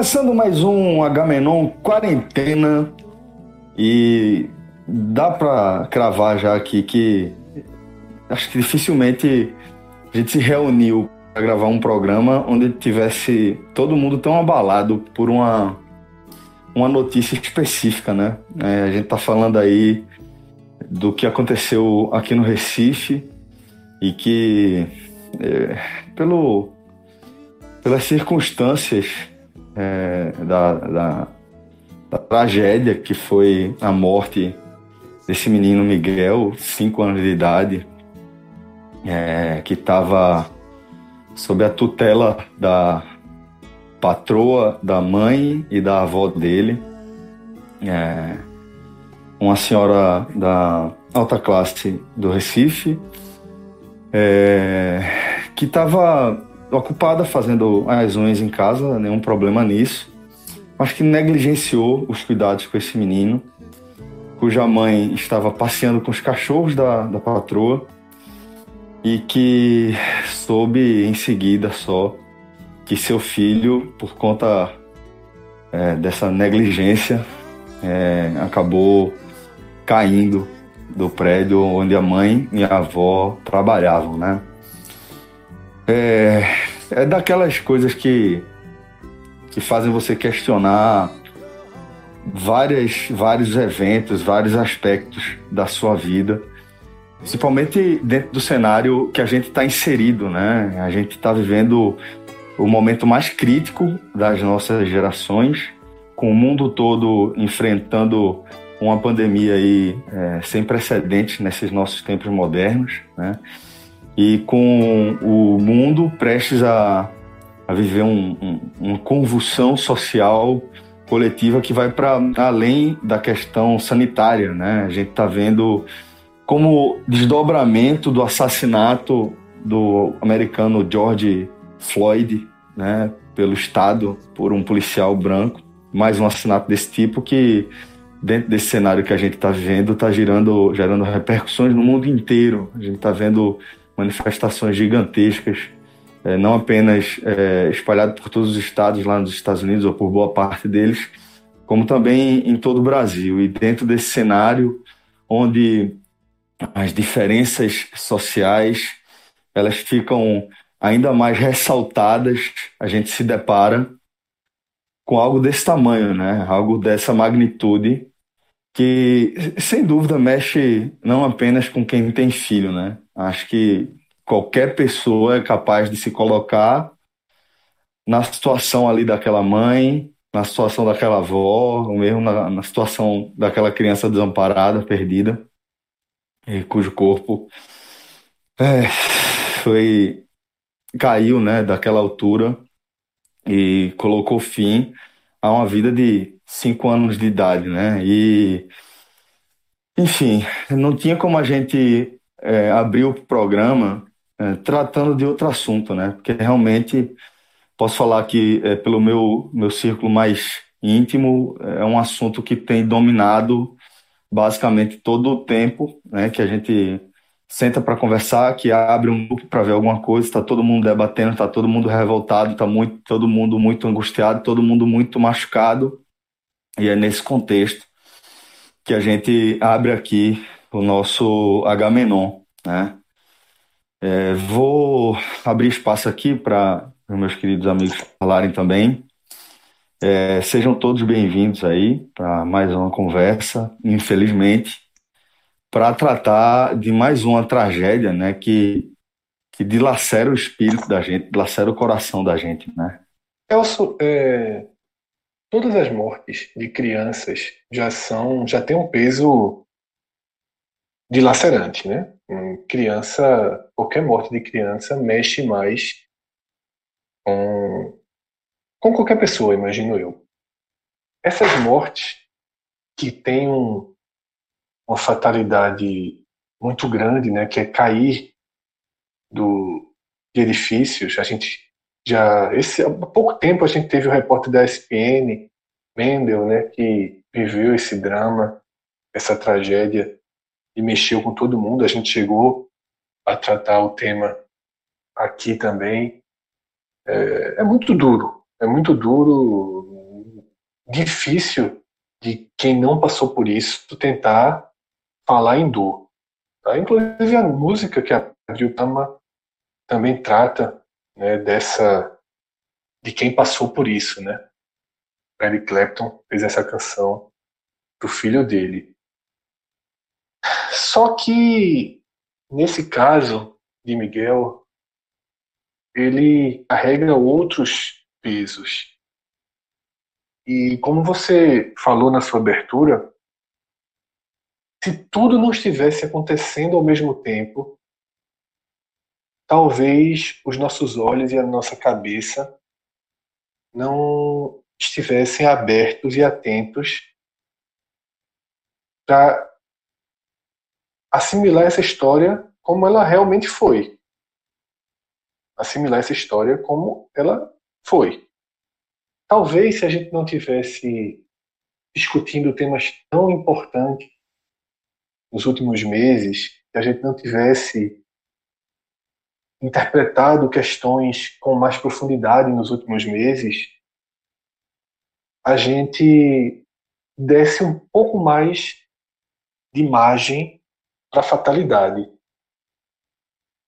Começando mais um Agamenon quarentena e dá pra cravar já aqui que acho que dificilmente a gente se reuniu para gravar um programa onde tivesse todo mundo tão abalado por uma uma notícia específica, né? É, a gente tá falando aí do que aconteceu aqui no Recife e que é, pelo pelas circunstâncias é, da, da, da tragédia que foi a morte desse menino Miguel, cinco anos de idade, é, que estava sob a tutela da patroa, da mãe e da avó dele, é, uma senhora da alta classe do Recife, é, que estava ocupada fazendo as unhas em casa, nenhum problema nisso, mas que negligenciou os cuidados com esse menino, cuja mãe estava passeando com os cachorros da, da patroa e que soube em seguida só que seu filho, por conta é, dessa negligência, é, acabou caindo do prédio onde a mãe e a avó trabalhavam, né? É, é daquelas coisas que, que fazem você questionar várias, vários eventos, vários aspectos da sua vida, principalmente dentro do cenário que a gente está inserido, né? A gente está vivendo o momento mais crítico das nossas gerações, com o mundo todo enfrentando uma pandemia aí é, sem precedentes nesses nossos tempos modernos, né? E com o mundo prestes a, a viver um, um, uma convulsão social coletiva que vai para além da questão sanitária, né? A gente está vendo como desdobramento do assassinato do americano George Floyd, né, pelo Estado, por um policial branco, mais um assassinato desse tipo que dentro desse cenário que a gente está vivendo está gerando, repercussões no mundo inteiro. A gente está vendo manifestações gigantescas, eh, não apenas eh, espalhadas por todos os estados lá nos Estados Unidos ou por boa parte deles, como também em todo o Brasil. E dentro desse cenário, onde as diferenças sociais elas ficam ainda mais ressaltadas, a gente se depara com algo desse tamanho, né? Algo dessa magnitude que, sem dúvida, mexe não apenas com quem tem filho, né? Acho que qualquer pessoa é capaz de se colocar na situação ali daquela mãe, na situação daquela avó, ou mesmo na, na situação daquela criança desamparada, perdida, cujo corpo é, foi caiu, né, daquela altura e colocou fim a uma vida de cinco anos de idade, né? E enfim, não tinha como a gente é, abrir o programa é, tratando de outro assunto, né? Porque realmente posso falar que é, pelo meu meu círculo mais íntimo é um assunto que tem dominado basicamente todo o tempo, né, que a gente senta para conversar, que abre um grupo para ver alguma coisa, está todo mundo debatendo, está todo mundo revoltado, está muito, todo mundo muito angustiado, todo mundo muito machucado. E é nesse contexto que a gente abre aqui o nosso Agamenon, né? É, vou abrir espaço aqui para os meus queridos amigos falarem também. É, sejam todos bem-vindos aí para mais uma conversa, infelizmente, para tratar de mais uma tragédia, né, que, que dilacera o espírito da gente, dilacera o coração da gente, né? Elso, é, todas as mortes de crianças já são, já tem um peso dilacerante, né? Criança, qualquer morte de criança mexe mais com, com qualquer pessoa, imagino eu. Essas mortes que têm um, uma fatalidade muito grande, né? Que é cair do, de edifícios. A gente já esse há pouco tempo a gente teve o repórter da ESPN, Mendel, né? Que viveu esse drama, essa tragédia e mexeu com todo mundo. A gente chegou a tratar o tema aqui também. É, é muito duro, é muito duro, difícil de quem não passou por isso tentar falar em dor. Tá? Inclusive a música que abriu o tema também trata né, dessa de quem passou por isso, né? Eric Clapton fez essa canção pro filho dele. Só que, nesse caso de Miguel, ele carrega outros pesos. E como você falou na sua abertura, se tudo não estivesse acontecendo ao mesmo tempo, talvez os nossos olhos e a nossa cabeça não estivessem abertos e atentos para assimilar essa história como ela realmente foi. Assimilar essa história como ela foi. Talvez se a gente não tivesse discutindo temas tão importantes nos últimos meses, se a gente não tivesse interpretado questões com mais profundidade nos últimos meses, a gente desse um pouco mais de margem para fatalidade.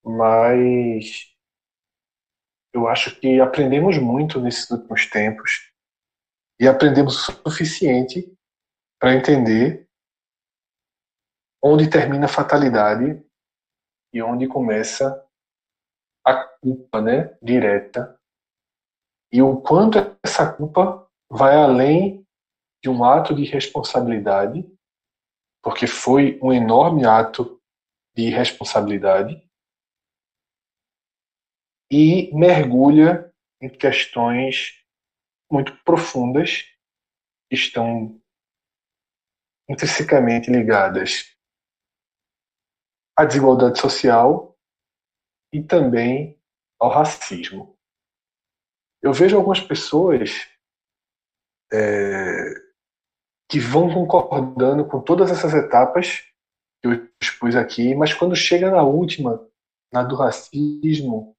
Mas eu acho que aprendemos muito nesses últimos tempos e aprendemos o suficiente para entender onde termina a fatalidade e onde começa a culpa, né, direta. E o quanto essa culpa vai além de um ato de responsabilidade porque foi um enorme ato de responsabilidade e mergulha em questões muito profundas que estão intrinsecamente ligadas à desigualdade social e também ao racismo. Eu vejo algumas pessoas é, que vão concordando com todas essas etapas que eu expus aqui, mas quando chega na última, na do racismo,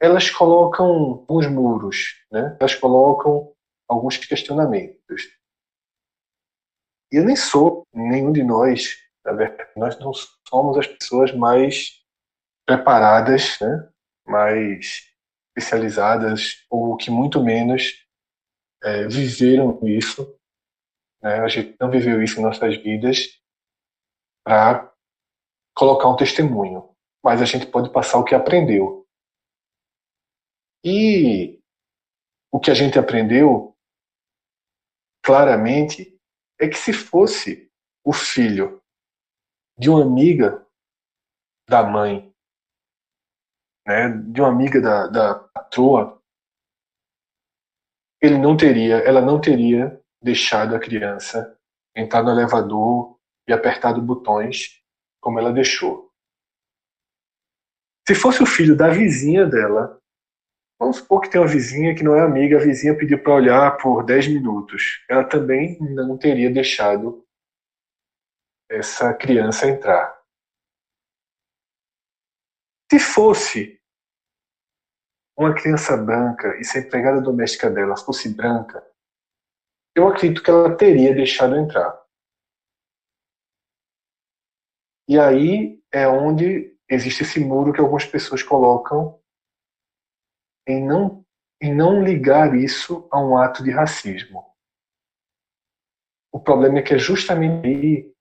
elas colocam alguns muros, né? elas colocam alguns questionamentos. E eu nem sou, nenhum de nós, verdade, nós não somos as pessoas mais preparadas, né? mais especializadas, ou que muito menos é, viveram isso né? A gente não viveu isso em nossas vidas para colocar um testemunho, mas a gente pode passar o que aprendeu. E o que a gente aprendeu claramente é que se fosse o filho de uma amiga da mãe, né, de uma amiga da, da patroa, ele não teria, ela não teria deixado a criança entrar no elevador e apertado botões como ela deixou. Se fosse o filho da vizinha dela, vamos supor que tem uma vizinha que não é amiga, a vizinha pediu para olhar por 10 minutos. Ela também não teria deixado essa criança entrar. Se fosse uma criança branca e se a empregada doméstica dela fosse branca, eu acredito que ela teria deixado entrar. E aí é onde existe esse muro que algumas pessoas colocam em não, em não ligar isso a um ato de racismo. O problema é que é justamente aí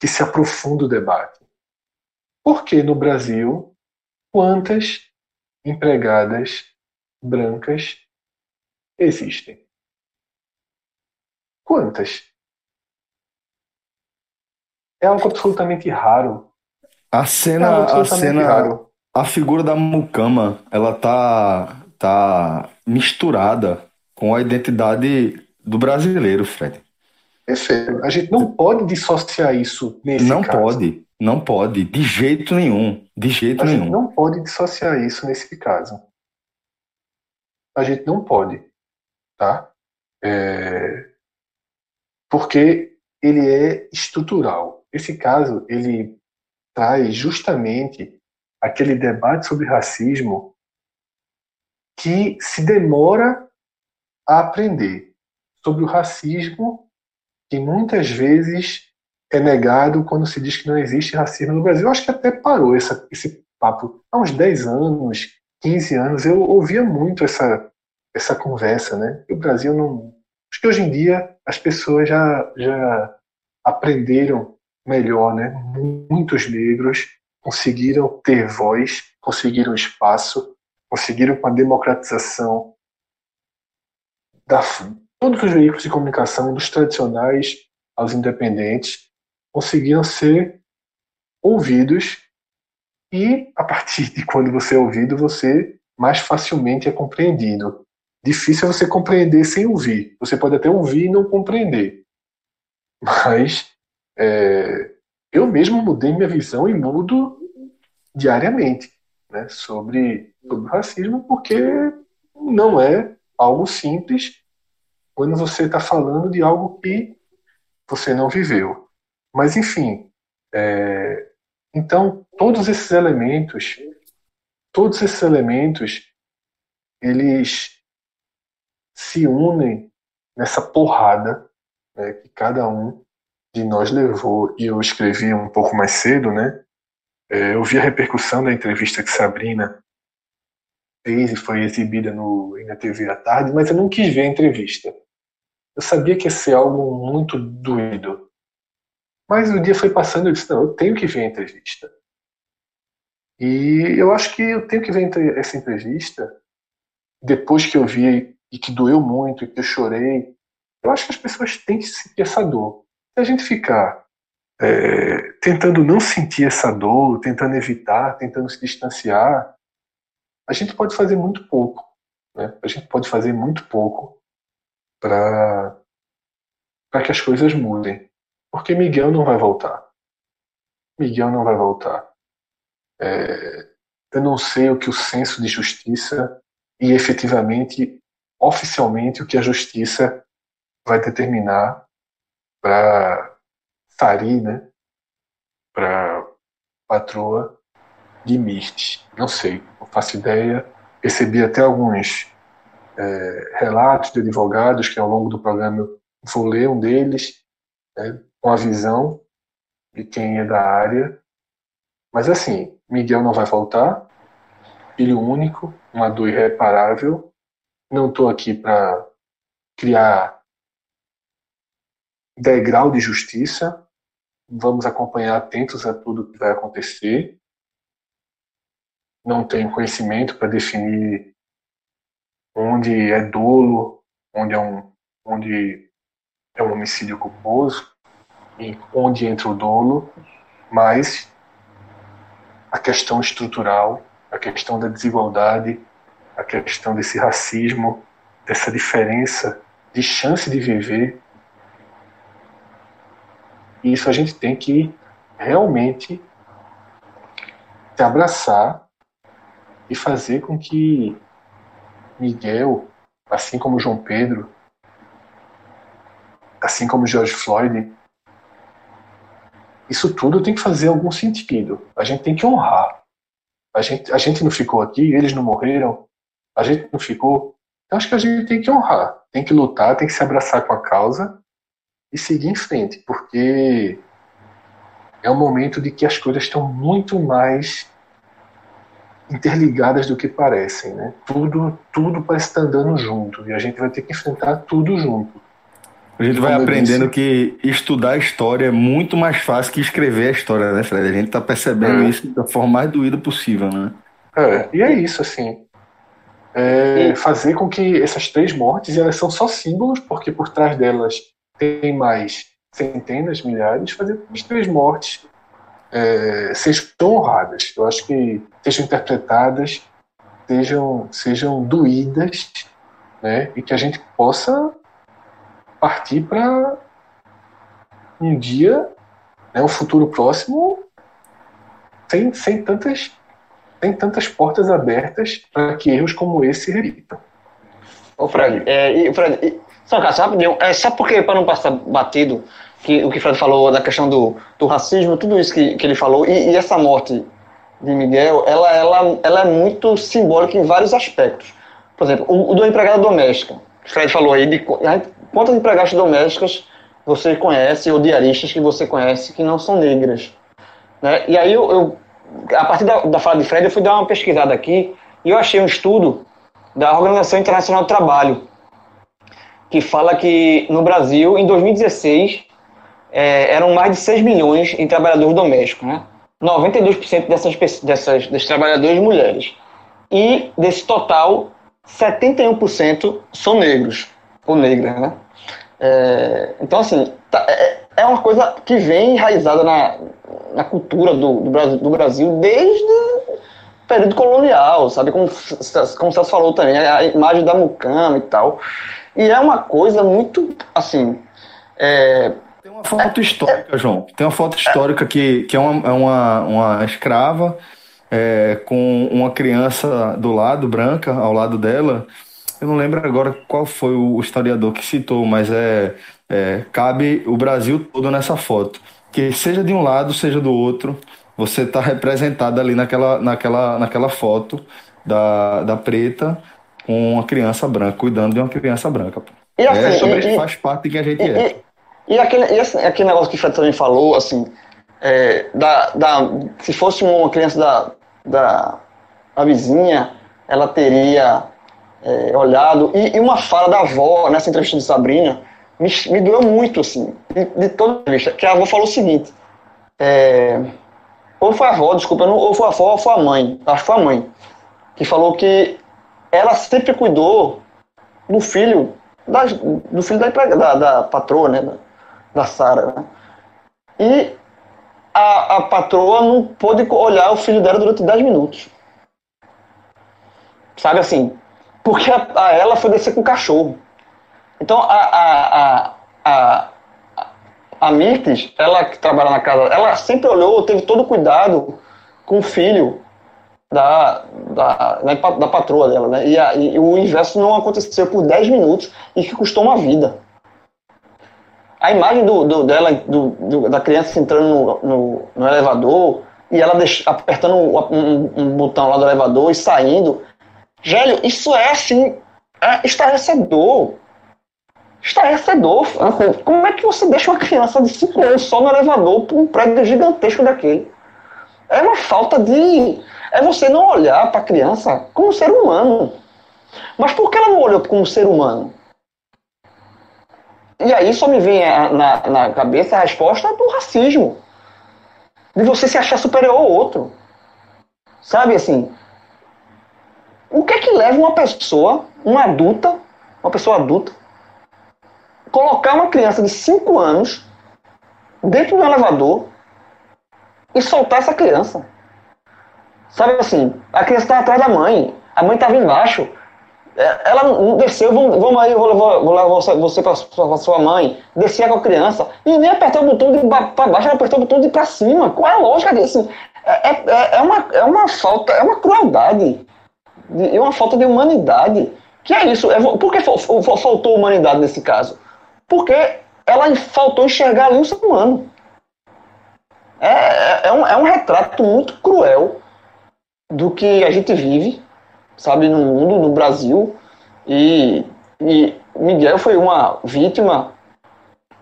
que se aprofunda o debate. Porque no Brasil, quantas empregadas brancas existem? Quantas? É algo absolutamente raro. A É cena, a absolutamente cena, raro. a figura da mucama, ela tá, tá misturada com a identidade do brasileiro, Fred. Perfeito. A gente não pode dissociar isso nesse Não caso. pode, não pode, de jeito nenhum, de jeito A gente nenhum. não pode dissociar isso nesse caso. A gente não pode, tá? É, Porque ele é estrutural. Esse caso, ele traz justamente aquele debate sobre racismo que se demora a aprender sobre o racismo que muitas vezes é negado quando se diz que não existe racismo no Brasil. Eu acho que até parou essa, esse papo. Há uns 10 anos, 15 anos, eu ouvia muito essa, essa conversa, né? O Brasil não. Acho que hoje em dia as pessoas já, já aprenderam melhor, né? Muitos negros conseguiram ter voz, conseguiram espaço, conseguiram com a democratização da todos os veículos de comunicação, dos tradicionais aos independentes, conseguiram ser ouvidos e a partir de quando você é ouvido, você mais facilmente é compreendido. Difícil é você compreender sem ouvir. Você pode até ouvir e não compreender. Mas é, eu mesmo mudei minha visão e mudo diariamente né, sobre, sobre o racismo, porque não é algo simples quando você está falando de algo que você não viveu. Mas, enfim, é, então, todos esses elementos, todos esses elementos, eles se unem nessa porrada né, que cada um de nós levou. E eu escrevi um pouco mais cedo, né? É, eu vi a repercussão da entrevista que Sabrina fez e foi exibida no, na TV à tarde, mas eu não quis ver a entrevista. Eu sabia que ia ser algo muito doído. Mas o dia foi passando e eu disse, não, eu tenho que ver a entrevista. E eu acho que eu tenho que ver essa entrevista depois que eu vi e que doeu muito e que eu chorei. Eu acho que as pessoas têm que sentir essa dor. Se a gente ficar é, tentando não sentir essa dor, tentando evitar, tentando se distanciar, a gente pode fazer muito pouco. Né? A gente pode fazer muito pouco para que as coisas mudem. Porque Miguel não vai voltar. Miguel não vai voltar. É, eu não sei o que o senso de justiça e efetivamente, oficialmente, o que a justiça vai determinar para Sari, né? Para patroa de Mirtes. Não sei, não faço ideia. Recebi até alguns é, relatos de advogados que ao longo do programa eu vou ler um deles, né, com a visão de quem é da área. Mas assim, Miguel não vai voltar, filho único, uma dor irreparável. Não estou aqui para criar degrau de justiça. Vamos acompanhar atentos a tudo que vai acontecer. Não tenho conhecimento para definir onde é dolo, onde é um, onde é um homicídio culposo, e onde entra o dolo, mas a questão estrutural, a questão da desigualdade, a questão desse racismo, dessa diferença de chance de viver, isso a gente tem que realmente se abraçar e fazer com que Miguel, assim como João Pedro, assim como George Floyd, isso tudo tem que fazer algum sentido. A gente tem que honrar. A gente, a gente não ficou aqui, eles não morreram, a gente não ficou. Eu acho que a gente tem que honrar, tem que lutar, tem que se abraçar com a causa e seguir em frente, porque é um momento de que as coisas estão muito mais interligadas do que parecem, né? Tudo, tudo parece estar andando junto e a gente vai ter que enfrentar tudo junto. A gente vai Como aprendendo que estudar a história é muito mais fácil que escrever a história, né, Fred? A gente tá percebendo É. isso da forma mais doída possível, né? É, e é isso, assim. É, E- fazer com que essas três mortes, elas são só símbolos, porque por trás delas tem mais centenas, milhares, fazer com que as três mortes é, sejam honradas. Eu acho que sejam interpretadas, sejam, sejam doídas, né? E que a gente possa partir para um dia, né, um futuro próximo, sem, sem tantas tem tantas portas abertas para que erros como esse se repitam. Ô, Fred, é, e, Fred, e, só Cássio, rapidinho, é só porque, para não passar batido, que o que o Fred falou da questão do, do racismo, tudo isso que, que ele falou, e, e essa morte de Miguel, ela, ela, ela é muito simbólica em vários aspectos. Por exemplo, o, o do empregada doméstica. O Fred falou aí de quantas empregadas domésticas você conhece, ou diaristas que você conhece, que não são negras. Né? E aí, eu, eu- a partir da, da fala de Fred, eu fui dar uma pesquisada aqui, e eu achei um estudo da Organização Internacional do Trabalho, que fala que no Brasil, em 2016, é, eram mais de 6 milhões em trabalhadores domésticos, né? 92% dessas, dessas, desses trabalhadores mulheres. E desse total, 71% são negros, ou negras, né? É, então, assim, tá- é, é uma coisa que vem enraizada na, na cultura do, do, Brasil, do Brasil desde o período colonial, sabe? Como, como você falou também, a imagem da mucama e tal. E é uma coisa muito, assim, é, Tem uma foto histórica, João. Tem uma foto histórica que, que é uma, é uma, uma escrava é, com uma criança do lado, branca, ao lado dela. Eu não lembro agora qual foi o historiador que citou, mas é, é cabe o Brasil todo nessa foto. Que seja de um lado, seja do outro, você está representado ali naquela, naquela, naquela foto da, da preta com uma criança branca, cuidando de uma criança branca. pô. E assim, é, e- e- faz parte de quem a gente E, é. e, e aquele, e assim, aquele negócio que o Fred também falou, assim, é, da, da, se fosse uma criança da, da, da vizinha, ela teria é, olhado. E, e uma fala da avó nessa entrevista de Sabrina me, me doeu muito, assim, de, de toda a que a avó falou o seguinte. é, ou foi a avó, desculpa, não, ou foi a avó ou foi a mãe, acho que foi a mãe, que falou que ela sempre cuidou do filho da, do filho da, da, da patroa, né? Da, da Sara. Né? E a, a patroa não pôde olhar o filho dela durante 10 minutos. Sabe assim? Porque a, a ela foi descer com o cachorro. Então a, a, a, a, Mirtes, ela que trabalha na casa, ela sempre olhou, teve todo cuidado com o filho da, da, pa- da patroa dela, né? E, a- e o inverso não aconteceu por 10 minutos e que custou uma vida. A imagem do, do- dela, do, do- da criança entrando no, no, no elevador e ela apertando um, um- um botão lá do elevador e saindo. Velho, isso é assim, é estarrecedor. Estarrecedor. Assim, Como é que você deixa uma criança de 5 anos só no elevador para um prédio gigantesco daquele? É uma falta de. É você não olhar para a criança como ser humano. Mas por que ela não olhou como ser humano? E aí só me vem na, na cabeça a resposta do racismo. De você se achar superior ao outro. Sabe assim? O que é que leva uma pessoa, uma adulta, uma pessoa adulta, colocar uma criança de 5 anos dentro do elevador e soltar essa criança? Sabe assim, a criança estava atrás da mãe, a mãe estava embaixo. É, Ela não desceu, vamos, vamos aí, eu vou levar, vou levar você- para sua, sua mãe, descia com a criança, e nem apertar o botão de para baixo, ela apertou o botão de para cima. Qual é a lógica disso? É, é, é, uma, é uma falta, é uma crueldade, de- é uma falta de humanidade. Que é isso? É, por que fal- fal- faltou humanidade nesse caso? Porque ela faltou enxergar ali um ser humano. É, é, é um, é um retrato muito cruel do que a gente vive, sabe, no mundo, no Brasil. E, e Miguel foi uma vítima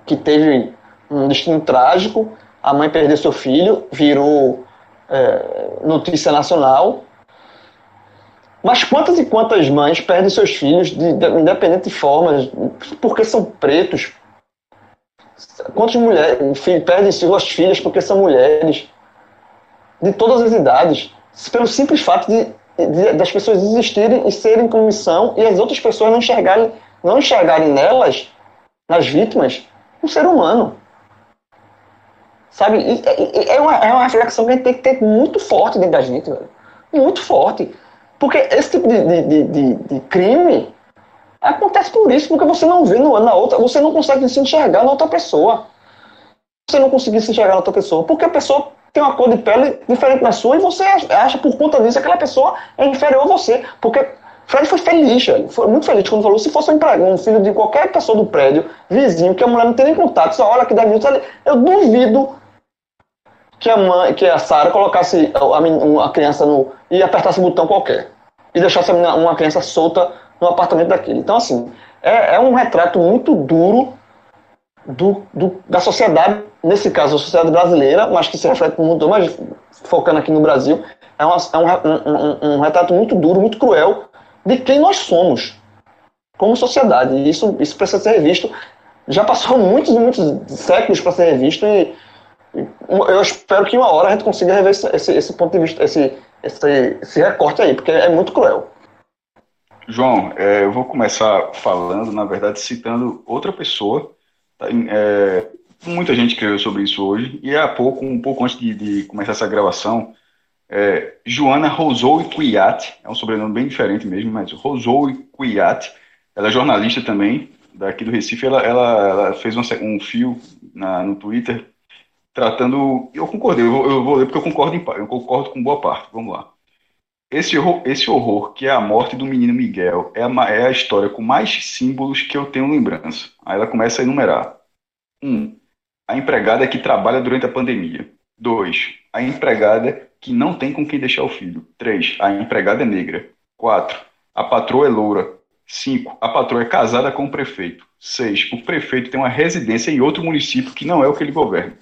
que teve um destino trágico. A mãe perdeu seu filho, virou é, notícia nacional. Mas quantas e quantas mães perdem seus filhos de, de independente de formas, porque são pretos? Quantas mulheres perdem suas filhas porque são mulheres? De todas as idades. Pelo simples fato de, de- das pessoas existirem e serem comissão e as outras pessoas não enxergarem, não enxergarem nelas, nas vítimas, um ser humano. Sabe? E- e é, uma, é uma reflexão que a gente tem que ter muito forte dentro da gente, velho. Muito forte. Porque esse tipo de, de, de, de- crime acontece por isso, porque você não vê no- na outra, você não consegue se enxergar na outra pessoa. Você não conseguir se enxergar na outra pessoa, porque a pessoa tem uma cor de pele diferente da sua e você acha por conta disso que aquela pessoa é inferior a você. Porque Fred foi feliz. Foi muito feliz quando falou: se fosse um empregado, um filho de qualquer pessoa do prédio, vizinho, que a mulher não tem nem contato, só olha que dá eu duvido que a mãe, que a Sara colocasse a, uma criança no e apertasse um botão qualquer e deixasse a uma criança solta no apartamento daquele. Então assim, é, é um retrato muito duro do, do- da sociedade, nesse caso a sociedade brasileira, mas que se reflete no mundo, mas focando aqui no Brasil, é, uma- é um, um- um- um retrato muito duro, muito cruel de quem nós somos como sociedade. E isso, isso precisa ser revisto. Já passou muitos e muitos séculos para ser revisto e eu espero que uma hora a gente consiga rever esse, esse, esse ponto de vista, esse, esse, esse recorte aí, porque é muito cruel. João, é, eu vou começar falando, na verdade, citando outra pessoa. Tá? É, muita gente escreveu sobre isso hoje, e há pouco, um pouco antes de, de começar essa gravação, é, Joana Rosou Cuiat, é um sobrenome bem diferente mesmo, mas Rosou Cuiat, ela é jornalista também, daqui do Recife, ela, ela, ela fez se- um fio na- no Twitter tratando, eu concordei, eu vou, eu vou ler porque eu concordo, em eu concordo com boa parte, vamos lá. Esse horror, esse horror, que é a morte do menino Miguel, é a, é a história com mais símbolos que eu tenho lembrança. Aí ela começa a enumerar. 1. Um, a empregada que trabalha durante a pandemia. 2. A empregada que não tem com quem deixar o filho. 3. A empregada é negra. 4. A patroa é loura. 5. A patroa é casada com o prefeito. 6. O prefeito tem uma residência em outro município que não é o que ele governa.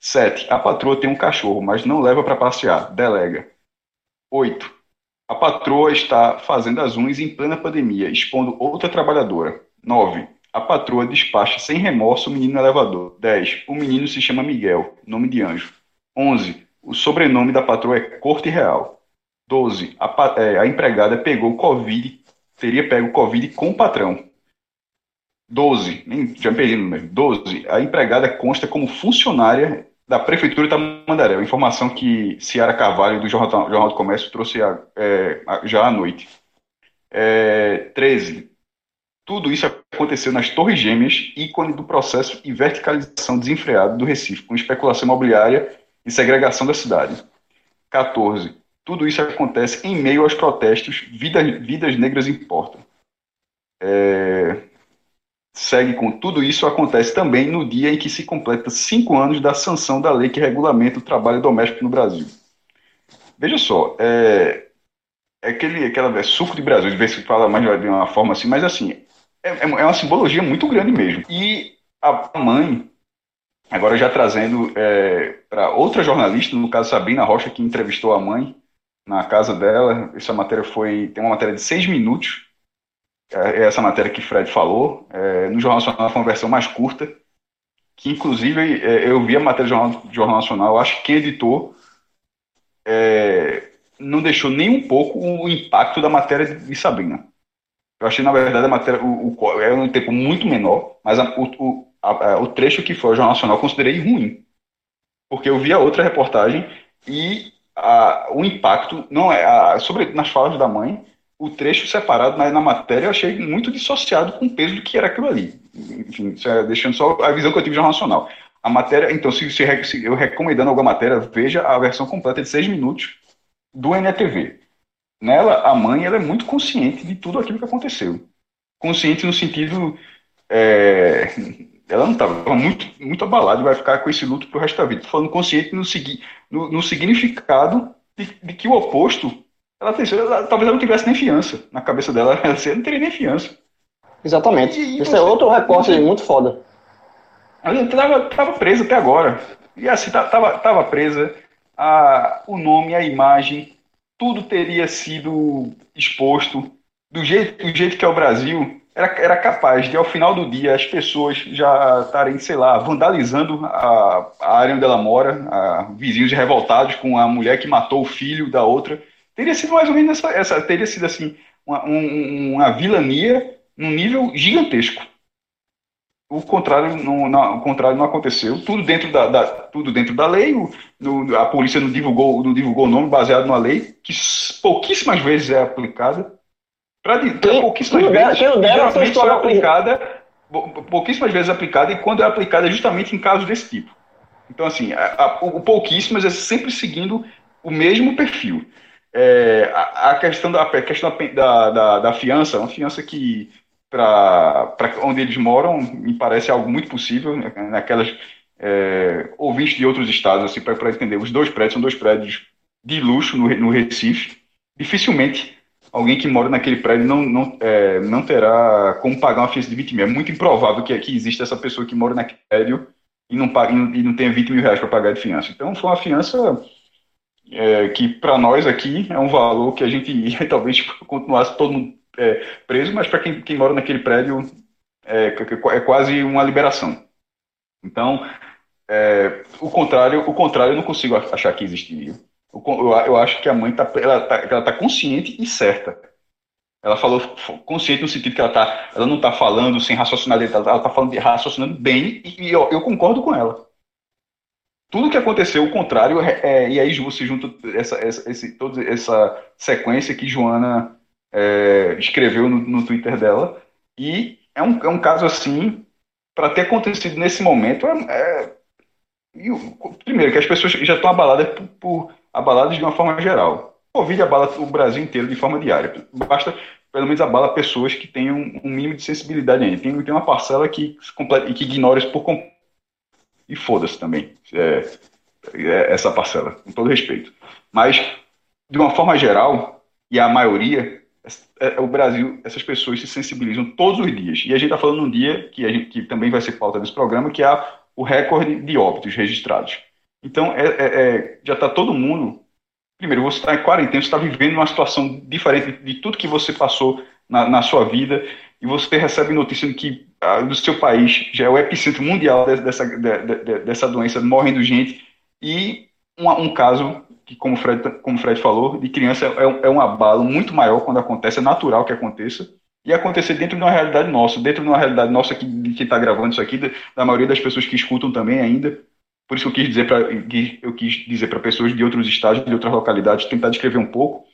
7. A patroa tem um cachorro, mas não leva para passear. Delega. 8. A patroa está fazendo as unhas em plena pandemia, expondo outra trabalhadora. 9. A patroa despacha sem remorso o menino no elevador. 10. O menino se chama Miguel, nome de anjo. 11. O sobrenome da patroa é Corte Real. 12. A, é, a empregada pegou Covid, teria pego Covid com o patrão. 12. Nem, já me perdi número. 12. A empregada consta como funcionária da Prefeitura de. Informação que Ciara Carvalho, do Jornal, Jornal do Comércio, trouxe a- é, a- já à noite. É, 13. Tudo isso aconteceu nas Torres Gêmeas, ícone do processo e verticalização desenfreada do Recife, com especulação imobiliária e segregação da cidade. 14. Tudo isso acontece em meio aos protestos Vidas, vidas Negras Importam. É, segue com tudo isso acontece também no dia em que se completa cinco anos da sanção da lei que regulamenta o trabalho doméstico no Brasil. Veja só, é, é aquele, aquela é suco de Brasil, de vez se fala mais de uma forma assim, mas assim, é, é uma simbologia muito grande mesmo. E a mãe, agora já trazendo para outra jornalista, no caso Sabrina Rocha, que entrevistou a mãe na casa dela, essa matéria foi, tem uma matéria de seis minutos, é essa matéria que Fred falou, é, no Jornal Nacional foi uma versão mais curta, que inclusive é, eu vi a matéria do Jornal, Jornal Nacional, eu acho que quem editou é, não deixou nem um pouco o impacto da matéria de Sabrina. Eu achei, na verdade, a matéria o, o, é um tempo muito menor, mas a, o, a, a, o trecho que foi o Jornal Nacional eu considerei ruim. Porque eu vi a outra reportagem e a, o impacto, não é sobre nas falas da mãe, o trecho separado na, na, matéria eu achei muito dissociado com o peso do que era aquilo ali. Enfim, é, deixando só a visão que eu tive do Jornal Nacional. A matéria, então, se, se, se eu recomendando alguma matéria, veja a versão completa de seis minutos do NETV. Nela, a mãe ela é muito consciente de tudo aquilo que aconteceu. Consciente no sentido é, ela não estava muito, muito abalada vai ficar com esse luto pro resto da vida. Tô falando consciente no, no, no significado de, de que o oposto, ela, tem- ela- talvez ela não tivesse nem fiança na cabeça dela, ela não teria nem fiança. Exatamente. E- e Esse você- é outro recorte muito foda. Ela estava tava presa até agora. E assim, estava tava presa a, o nome, a imagem, tudo teria sido exposto. Do jeito, do jeito que é o Brasil, era, era capaz de, ao final do dia, as pessoas já estarem, sei lá, vandalizando a, a área onde ela mora, a, vizinhos revoltados com a mulher que matou o filho da outra. Teria sido mais ou menos essa, essa teria sido assim, uma, um- uma vilania num nível gigantesco. O contrário não, não- o contrário não aconteceu. Tudo dentro da, da- tudo dentro da lei. O, no- a polícia não divulgou, não divulgou o nome baseado numa lei que pouquíssimas vezes é aplicada. Para pouquíssimas quem vezes. quem dera geralmente só é aplicada pou- pouquíssimas vezes aplicada e quando é aplicada é justamente em casos desse tipo. Então assim, a- a- o pouquíssimas é sempre seguindo o mesmo perfil. É, a, a questão da a questão da, da, da, fiança, uma fiança que para onde eles moram me parece algo muito possível né, naquelas é, ouvintes de outros estados assim para entender. Os dois prédios são dois prédios de luxo no, no Recife. Dificilmente alguém que mora naquele prédio não, não, é, não terá como pagar uma fiança de 20 mil. É muito improvável que, que exista essa pessoa que mora naquele prédio e não, paga, e não, e não tenha 20 mil reais para pagar de fiança. Então foi uma fiança é, que para nós aqui é um valor que a gente ia talvez continuasse todo mundo é, preso, mas para quem, quem mora naquele prédio é, é quase uma liberação. Então, é, o contrário, o contrário eu não consigo achar que existiria. Eu, eu acho que a mãe tá, ela tá, ela tá consciente e certa. Ela falou consciente no sentido que ela, tá, ela não está falando sem racionalidade, ela está falando de raciocinando bem e, e eu, eu concordo com ela tudo que aconteceu, o contrário, é, é, e aí você junta essa, essa, esse, toda essa sequência que Joana é, escreveu no, no Twitter dela, e é um, é um caso assim, para ter acontecido nesse momento, é, é- primeiro, que as pessoas já estão abaladas por, por- abaladas de uma forma geral. O Covid abala o Brasil inteiro de forma diária. Basta, pelo menos, abala pessoas que tenham um mínimo de sensibilidade ainda. Tem, tem uma parcela que, se que ignora isso por completo. E foda-se também é, é, essa parcela, com todo respeito. Mas, de uma forma geral, e a maioria, é, é, o Brasil, essas pessoas se sensibilizam todos os dias. E a gente está falando num dia que, gente, que também vai ser pauta desse programa, que é o recorde de óbitos registrados. Então, é, é- é, já está todo mundo. Primeiro, você está em quarentena, você está vivendo uma situação diferente de tudo que você passou na, na sua vida, e você recebe notícia de que ah, do seu país já é o epicentro mundial de- dessa, de- de- de- dessa doença, morrendo gente, e um, um caso que, como o Fred, como Fred falou, de criança é um, é um abalo muito maior quando acontece, é natural que aconteça, e acontecer dentro de uma realidade nossa, dentro de uma realidade nossa que de quem está gravando isso aqui, da, da maioria das pessoas que escutam também ainda. Por isso que eu quis dizer para eu quis dizer para pessoas de outros estados, de outras localidades, tentar descrever um pouco.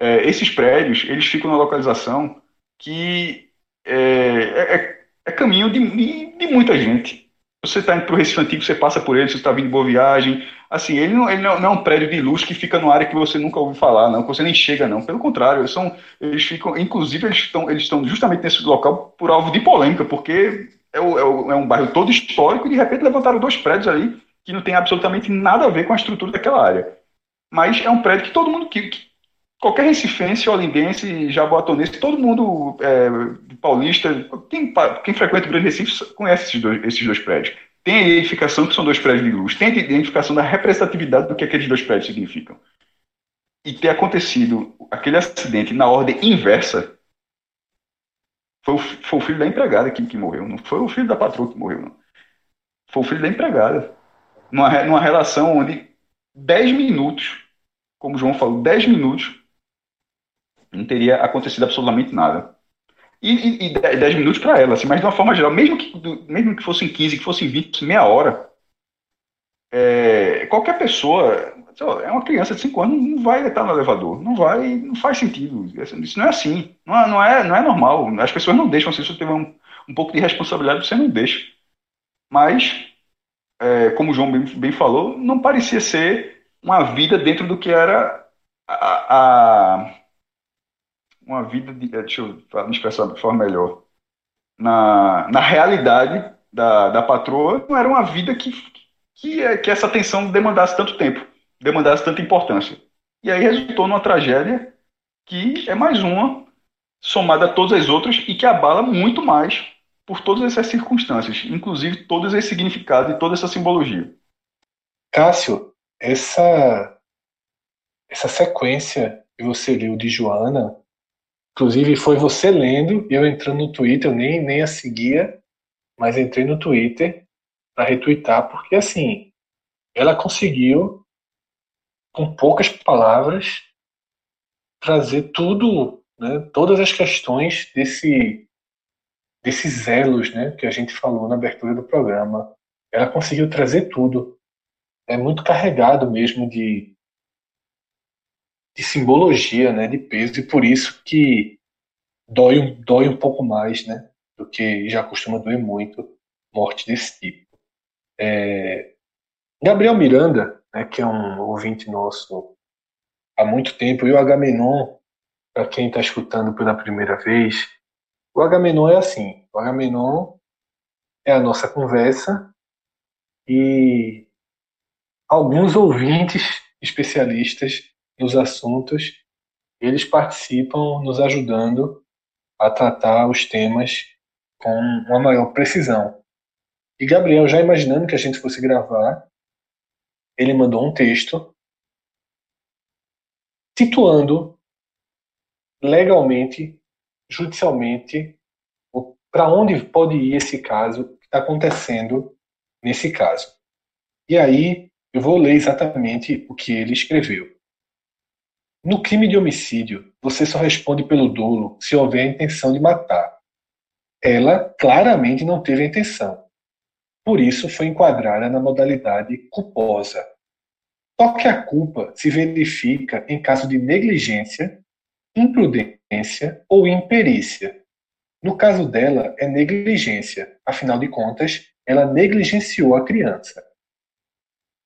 É, esses prédios, eles ficam na localização que é, é- é caminho de, de- de muita gente. Você está indo para o Recife Antigo, você passa por ele, você está vindo Boa Viagem. Assim, ele, não, ele não, é um prédio de luxo que fica numa área que você nunca ouviu falar, não, que você nem chega, não. Pelo contrário, eles são, eles ficam, inclusive, eles estão, eles justamente nesse local por alvo de polêmica, porque é, o- é o- é um bairro todo histórico e de repente levantaram dois prédios ali que não tem absolutamente nada a ver com a estrutura daquela área. Mas é um prédio que todo mundo, que, que qualquer recifense, olindense, jaboatonense, todo mundo é, paulista, pa- quem frequenta o Grande Recife conhece esses dois, esses dois prédios. Tem a identificação que são dois prédios de luz, tem a identificação da representatividade do que aqueles dois prédios significam. E ter acontecido aquele acidente na ordem inversa foi o, foi o filho da empregada que, que morreu, não foi o filho da patroa que morreu, não. Foi o filho da empregada. Numa, numa relação onde 10 minutos, como o João falou, 10 minutos não teria acontecido absolutamente nada. E, e, e 10 minutos para ela, assim, mas de uma forma geral, mesmo que, mesmo que fossem 15, que fossem 20, fosse meia hora, é, qualquer pessoa, é uma criança de 5 anos, não vai estar no elevador, não vai, não faz sentido. Isso não é assim, não é, não é, não é normal. As pessoas não deixam, se você tiver um, um pouco de responsabilidade, você não deixa. Mas, é, como o João bem, bem falou, não parecia ser uma vida dentro do que era a, a- uma vida de, eh, deixa eu me expressar de forma melhor na, na realidade da, da patroa não era uma vida que, que, é- que essa atenção demandasse tanto tempo, demandasse tanta importância. E aí resultou numa tragédia que é mais uma, somada a todas as outras, e que abala muito mais por todas essas circunstâncias, inclusive todos esses significados e toda essa simbologia. Cássio, essa essa sequência que você leu de Joana, inclusive foi você lendo, eu entrando no Twitter, eu nem, nem a seguia, mas entrei no Twitter para retweetar, porque assim, ela conseguiu, com poucas palavras, trazer tudo, né, todas as questões desse, desses elos né, que a gente falou na abertura do programa. Ela conseguiu trazer tudo. É muito carregado mesmo de, de simbologia, né, de peso, e por isso que dói, um- dói um pouco mais, né, do que já costuma doer muito morte desse tipo. É, Gabriel Miranda, né, que é um ouvinte nosso há muito tempo, e o Agamenon, para quem está escutando pela primeira vez, o Agamenon é assim, o Agamenon é a nossa conversa e alguns ouvintes especialistas nos assuntos, eles participam nos ajudando a tratar os temas com uma maior precisão. E Gabriel, já imaginando que a gente fosse gravar, ele mandou um texto situando legalmente, judicialmente, para onde pode ir esse caso que está acontecendo nesse caso. E aí eu vou ler exatamente o que ele escreveu. No crime de homicídio, você só responde pelo dolo se houver a intenção de matar. Ela claramente não teve a intenção. Por isso foi enquadrada na modalidade culposa. Só que a culpa se verifica em caso de negligência, imprudência ou imperícia. No caso dela, é negligência, afinal de contas, ela negligenciou a criança.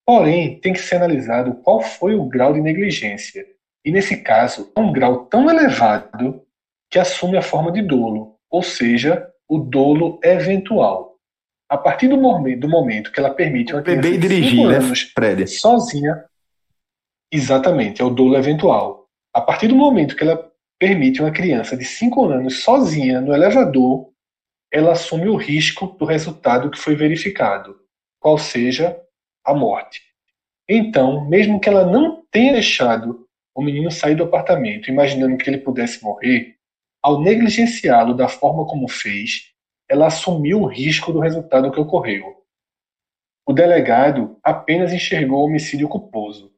Porém, tem que ser analisado qual foi o grau de negligência, e nesse caso, é um grau tão elevado que assume a forma de dolo, ou seja, o dolo eventual. A partir do momento, do momento que ela permite uma criança de dirigir, né, Fred? sozinha. Exatamente, é o dolo eventual. A partir do momento que ela permite uma criança de 5 anos sozinha no elevador, ela assume o risco do resultado que foi verificado, qual seja a morte. Então, mesmo que ela não tenha deixado o menino sair do apartamento imaginando que ele pudesse morrer, ao negligenciá-lo da forma como fez, ela assumiu o risco do resultado que ocorreu. O delegado apenas enxergou o homicídio culposo,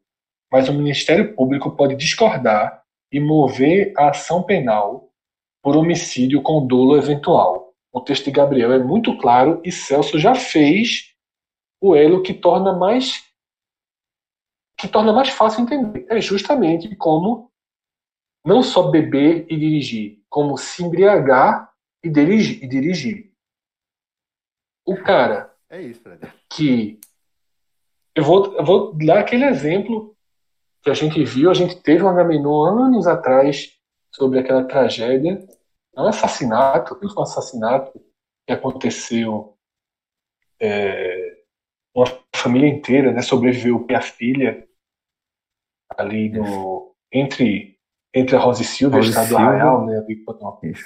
mas o Ministério Público pode discordar e mover a ação penal por homicídio com dolo eventual. O texto de Gabriel é muito claro e Celso já fez o elo que torna mais que torna mais fácil entender. É justamente como não só beber e dirigir, como se embriagar e dirigir. E dirigir. O cara É isso, que eu vou, eu vou dar aquele exemplo que a gente viu, a gente teve um Agamenon anos atrás sobre aquela tragédia, não um assassinato, um assassinato que aconteceu, é, uma família inteira, né, sobreviveu a filha ali no entre entre a Rosa e Silva e o e Estado do. Arraial, né, ali, não. Isso.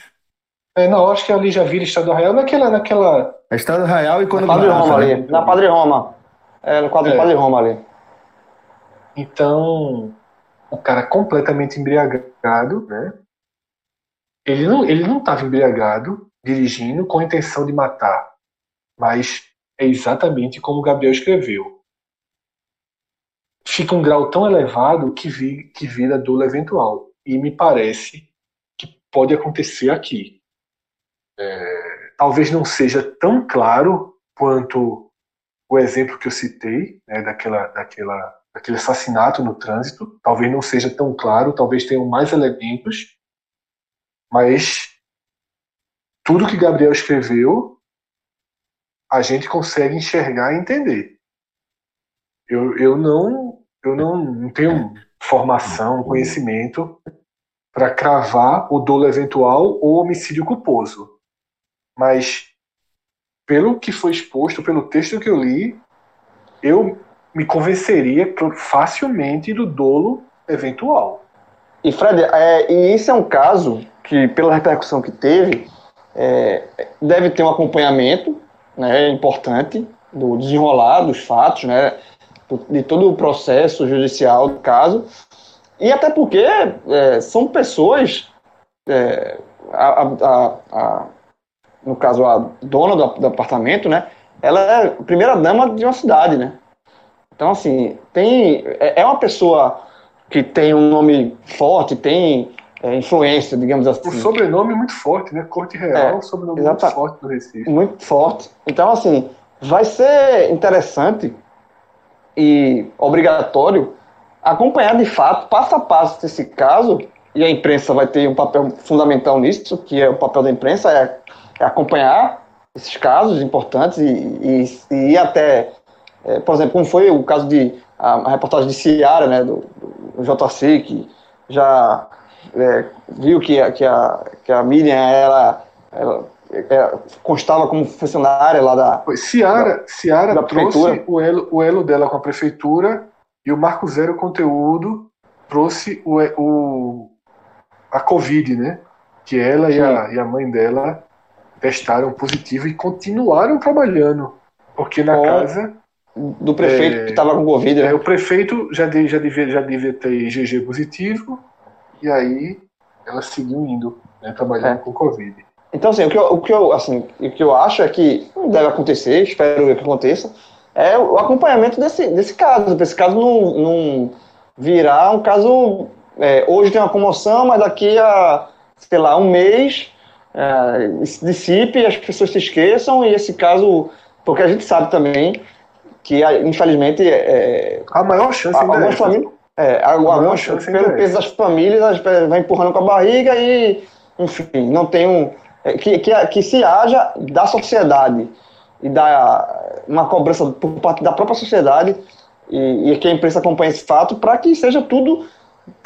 É, não, acho que ali já vira Estado do Arraial naquela naquela É Estado Real e quando Na Padre Roma né? ali. Na Padre Roma. É, no quadro É. do Padre Roma ali. Então, o cara completamente embriagado, né? Ele não ele não estava embriagado, dirigindo com a intenção de matar, mas é exatamente como o Gabriel escreveu. Fica um grau tão elevado que, vi, que vira dolo eventual. E me parece que pode acontecer aqui. É, talvez não seja tão claro quanto o exemplo que eu citei, né, daquela, daquela aquele assassinato no trânsito. Talvez não seja tão claro, talvez tenham mais elementos, mas tudo que Gabriel escreveu, a gente consegue enxergar e entender. Eu, eu não eu não, não tenho formação, conhecimento para cravar o dolo eventual ou homicídio culposo. Mas pelo que foi exposto, pelo texto que eu li, eu me convenceria facilmente do dolo eventual. E Fred, é, e isso é um caso que, pela repercussão que teve, é, deve ter um acompanhamento né, importante do desenrolar dos fatos, né, de todo o processo judicial do caso, e até porque é, são pessoas, é, a- a- a- no caso a dona do, do apartamento, né, ela é a primeira dama de uma cidade, né. Então assim tem é é uma pessoa que tem um nome forte, tem é, influência, digamos assim, O sobrenome muito forte, né? Corte Real, É, sobrenome exata- muito forte do Recife. muito forte. Então, assim, vai ser interessante e obrigatório acompanhar de fato, passo a passo, esse caso, e a imprensa vai ter um papel fundamental nisso, que é o papel da imprensa, é, é acompanhar esses casos importantes e, e- e até, é, por exemplo, como foi o caso de a, a reportagem de Ciara, né, do, do JC, que já é, viu que, a- que, a, que a Miriam, ela, ela é, constava como funcionária lá da, Ciara, Ciara da trouxe prefeitura. o elo, o elo dela com a prefeitura e o Marco Zero Conteúdo trouxe o, o- a Covid, né? Que ela e a, e a mãe dela testaram positivo e continuaram trabalhando. Porque na casa, do prefeito É, que estava com Covid, né? é, o prefeito já, de- já, devia, já devia ter IgG positivo e aí ela seguiu indo, né, trabalhando É. com Covid. Então, assim, o que, eu, o, que eu, assim, o que eu acho é que deve acontecer, espero que aconteça, é o acompanhamento desse, desse caso, para esse caso não, não virar um caso. é, hoje tem uma comoção, mas daqui a, sei lá, um mês é, se dissipe, as pessoas se esqueçam, e esse caso. Porque a gente sabe também que, a- infelizmente, é, A maior chance é algumas famílias, é, maior algumas, chance pelo é peso das famílias, vai empurrando com a barriga e, enfim, não tem um. É, Que, que, que se haja da sociedade e da uma cobrança por parte da própria sociedade e, e que a imprensa acompanhe esse fato para que seja tudo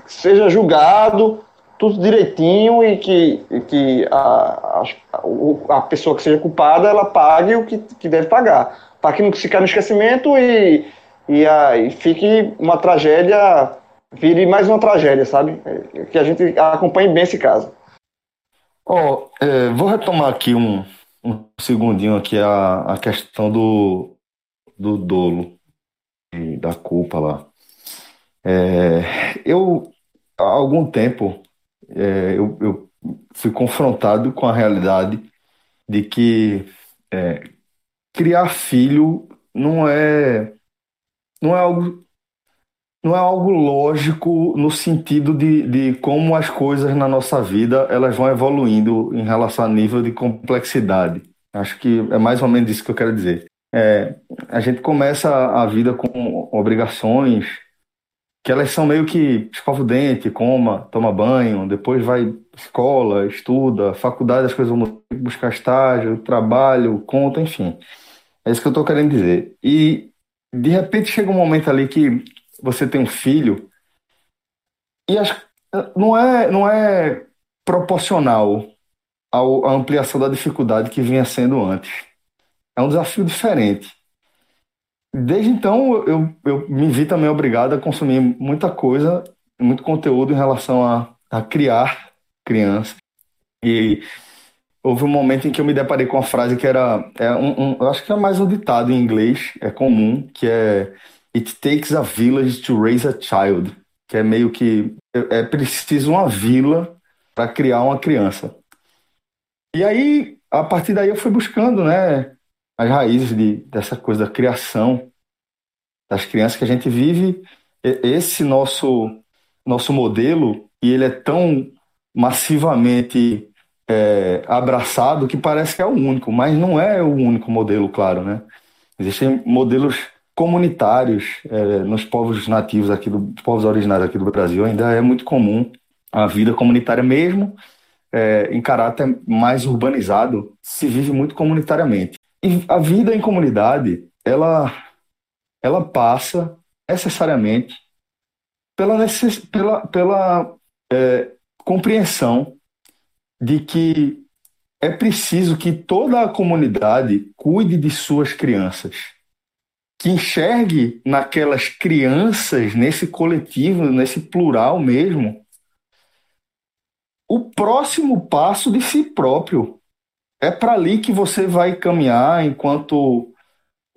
seja julgado tudo direitinho e que, e que a, a, a pessoa que seja culpada ela pague o que, que deve pagar. Para que não se caia no esquecimento e, e, a, e fique uma tragédia vire mais uma tragédia sabe? É, que a gente acompanhe bem esse caso Ó, é, vou retomar aqui um, um segundinho aqui a, a questão do, do dolo e da culpa lá. É, eu, há algum tempo, é, eu, eu fui confrontado com a realidade de que é, criar filho não é, não é algo não é algo lógico no sentido de, de como as coisas na nossa vida elas vão evoluindo em relação a nível de complexidade. Acho que é mais ou menos isso que eu quero dizer. É, a gente começa a vida com obrigações que elas são meio que escova o dente, coma, toma banho, depois vai escola, estuda, faculdade, as coisas vão buscar estágio, trabalho, conta, enfim. É isso que eu estou querendo dizer. E de repente chega um momento ali que você tem um filho e as- não é, não é proporcional ao- à ampliação da dificuldade que vinha sendo antes. É um desafio diferente. Desde então, eu, eu me vi também obrigado a consumir muita coisa, muito conteúdo em relação a, a criar crianças. E houve um momento em que eu me deparei com uma frase que era, é um, um- eu acho que é mais um ditado em inglês, é comum, que é It takes a village to raise a child, que é meio que é preciso uma vila para criar uma criança. E aí, a partir daí eu fui buscando, né, as raízes de, dessa coisa da criação das crianças que a gente vive, esse nosso nosso modelo, e ele é tão massivamente é, abraçado que parece que é o único, mas não é o único modelo, claro, né? Existem modelos comunitários é, nos povos nativos aqui do povos originários aqui do Brasil, ainda é muito comum a vida comunitária mesmo é, em caráter mais urbanizado, se vive muito comunitariamente. E a vida em comunidade, ela ela passa necessariamente pela necess, pela, pela é, compreensão de que é preciso que toda a comunidade cuide de suas crianças. Que enxergue naquelas crianças, nesse coletivo, nesse plural mesmo, o próximo passo de si próprio. É para ali que você vai caminhar enquanto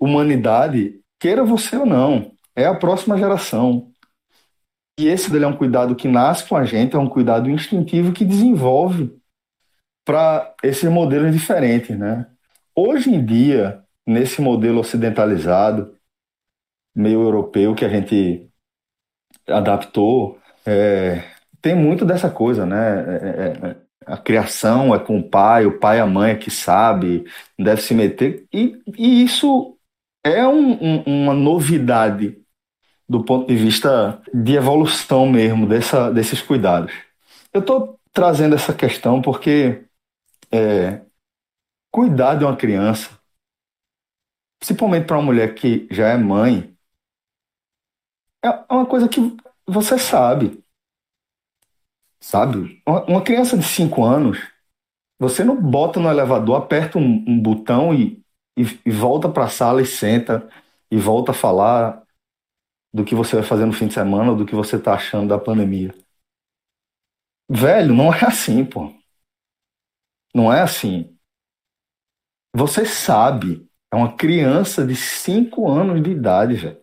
humanidade, queira você ou não. É a próxima geração. E esse dele é um cuidado que nasce com a gente, é um cuidado instintivo que desenvolve para esses modelos diferentes, né? Hoje em dia, nesse modelo ocidentalizado, meio europeu que a gente adaptou, é, tem muito dessa coisa, né? É, é, a criação é com o pai, o pai e a mãe é que sabe, deve se meter. E, e isso é um, um, uma novidade do ponto de vista de evolução mesmo dessa, desses cuidados. Eu estou trazendo essa questão porque é, cuidar de uma criança, principalmente para uma mulher que já é mãe, é uma coisa que você sabe. Sabe? Uma uma criança de 5 anos, você não bota no elevador, aperta um, um botão e, e, e volta para a sala e senta e volta a falar do que você vai fazer no fim de semana ou do que você está achando da pandemia. Velho, não é assim, pô. Não é assim. Você sabe, é uma criança de 5 anos de idade, velho.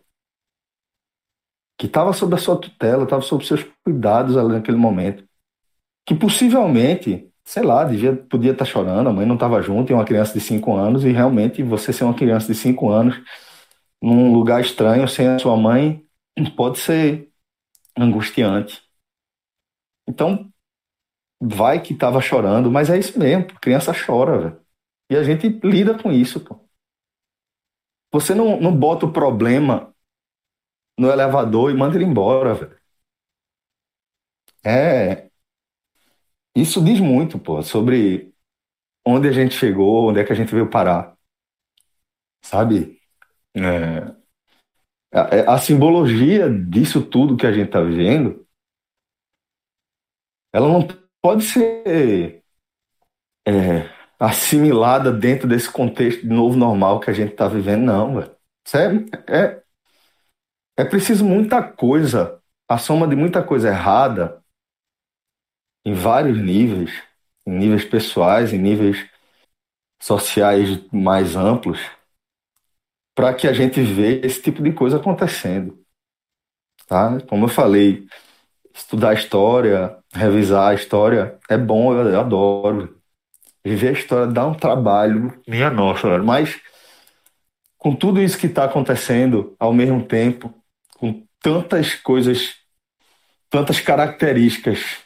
Que estava sob a sua tutela, estava sob seus cuidados ali naquele momento. Que possivelmente, sei lá, devia, podia estar chorando, a mãe não estava junto, e uma criança de 5 anos, e realmente você ser uma criança de 5 anos num lugar estranho sem a sua mãe pode ser angustiante. Então, vai que estava chorando, mas é isso mesmo, criança chora, velho. E a gente lida com isso, pô. Você não, não bota o problema no elevador e manda ele embora, velho. É. Isso diz muito, pô, sobre onde a gente chegou, onde é que a gente veio parar. Sabe? É, a, a simbologia disso tudo que a gente está vivendo, ela não pode ser é, assimilada dentro desse contexto de novo normal que a gente está vivendo, não, velho. É, é, é preciso muita coisa, a soma de muita coisa errada em vários níveis, em níveis pessoais, em níveis sociais mais amplos, para que a gente veja esse tipo de coisa acontecendo. Tá? Como eu falei, estudar história, revisar a história é bom, eu adoro. Viver a história dá um trabalho, minha nossa, mas com tudo isso que está acontecendo ao mesmo tempo, com tantas coisas, tantas características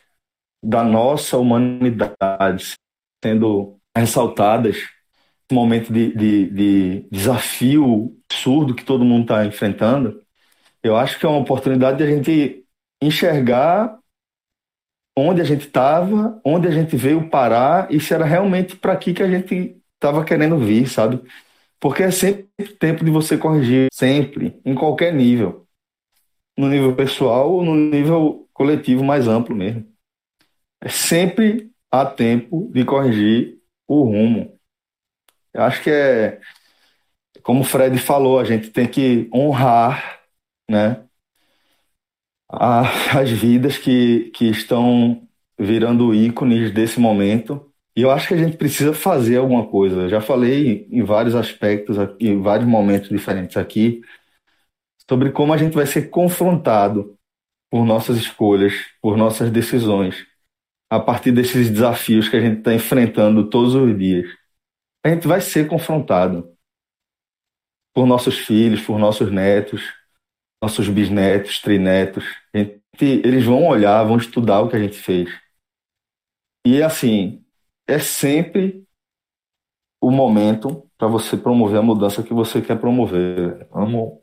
da nossa humanidade sendo ressaltadas, um momento de, de, de desafio absurdo que todo mundo está enfrentando, eu acho que é uma oportunidade de a gente enxergar onde a gente estava, onde a gente veio parar e se era realmente para aqui que a gente estava querendo vir, sabe? Porque é sempre tempo de você corrigir, sempre, em qualquer nível. No nível pessoal ou no nível coletivo mais amplo mesmo. É sempre há tempo de corrigir o rumo. Eu acho que é, como o Fred falou, a gente tem que honrar, né, a- as vidas que, que estão virando ícones desse momento. E eu acho que a gente precisa fazer alguma coisa. Eu já falei em vários aspectos, em vários momentos diferentes aqui, sobre como a gente vai ser confrontado por nossas escolhas, por nossas decisões, a partir desses desafios que a gente está enfrentando todos os dias. A gente vai ser confrontado por nossos filhos, por nossos netos, nossos bisnetos, trinetos. Gente- eles vão olhar, vão estudar o que a gente fez. E assim, é sempre o momento para você promover a mudança que você quer promover. Vamos,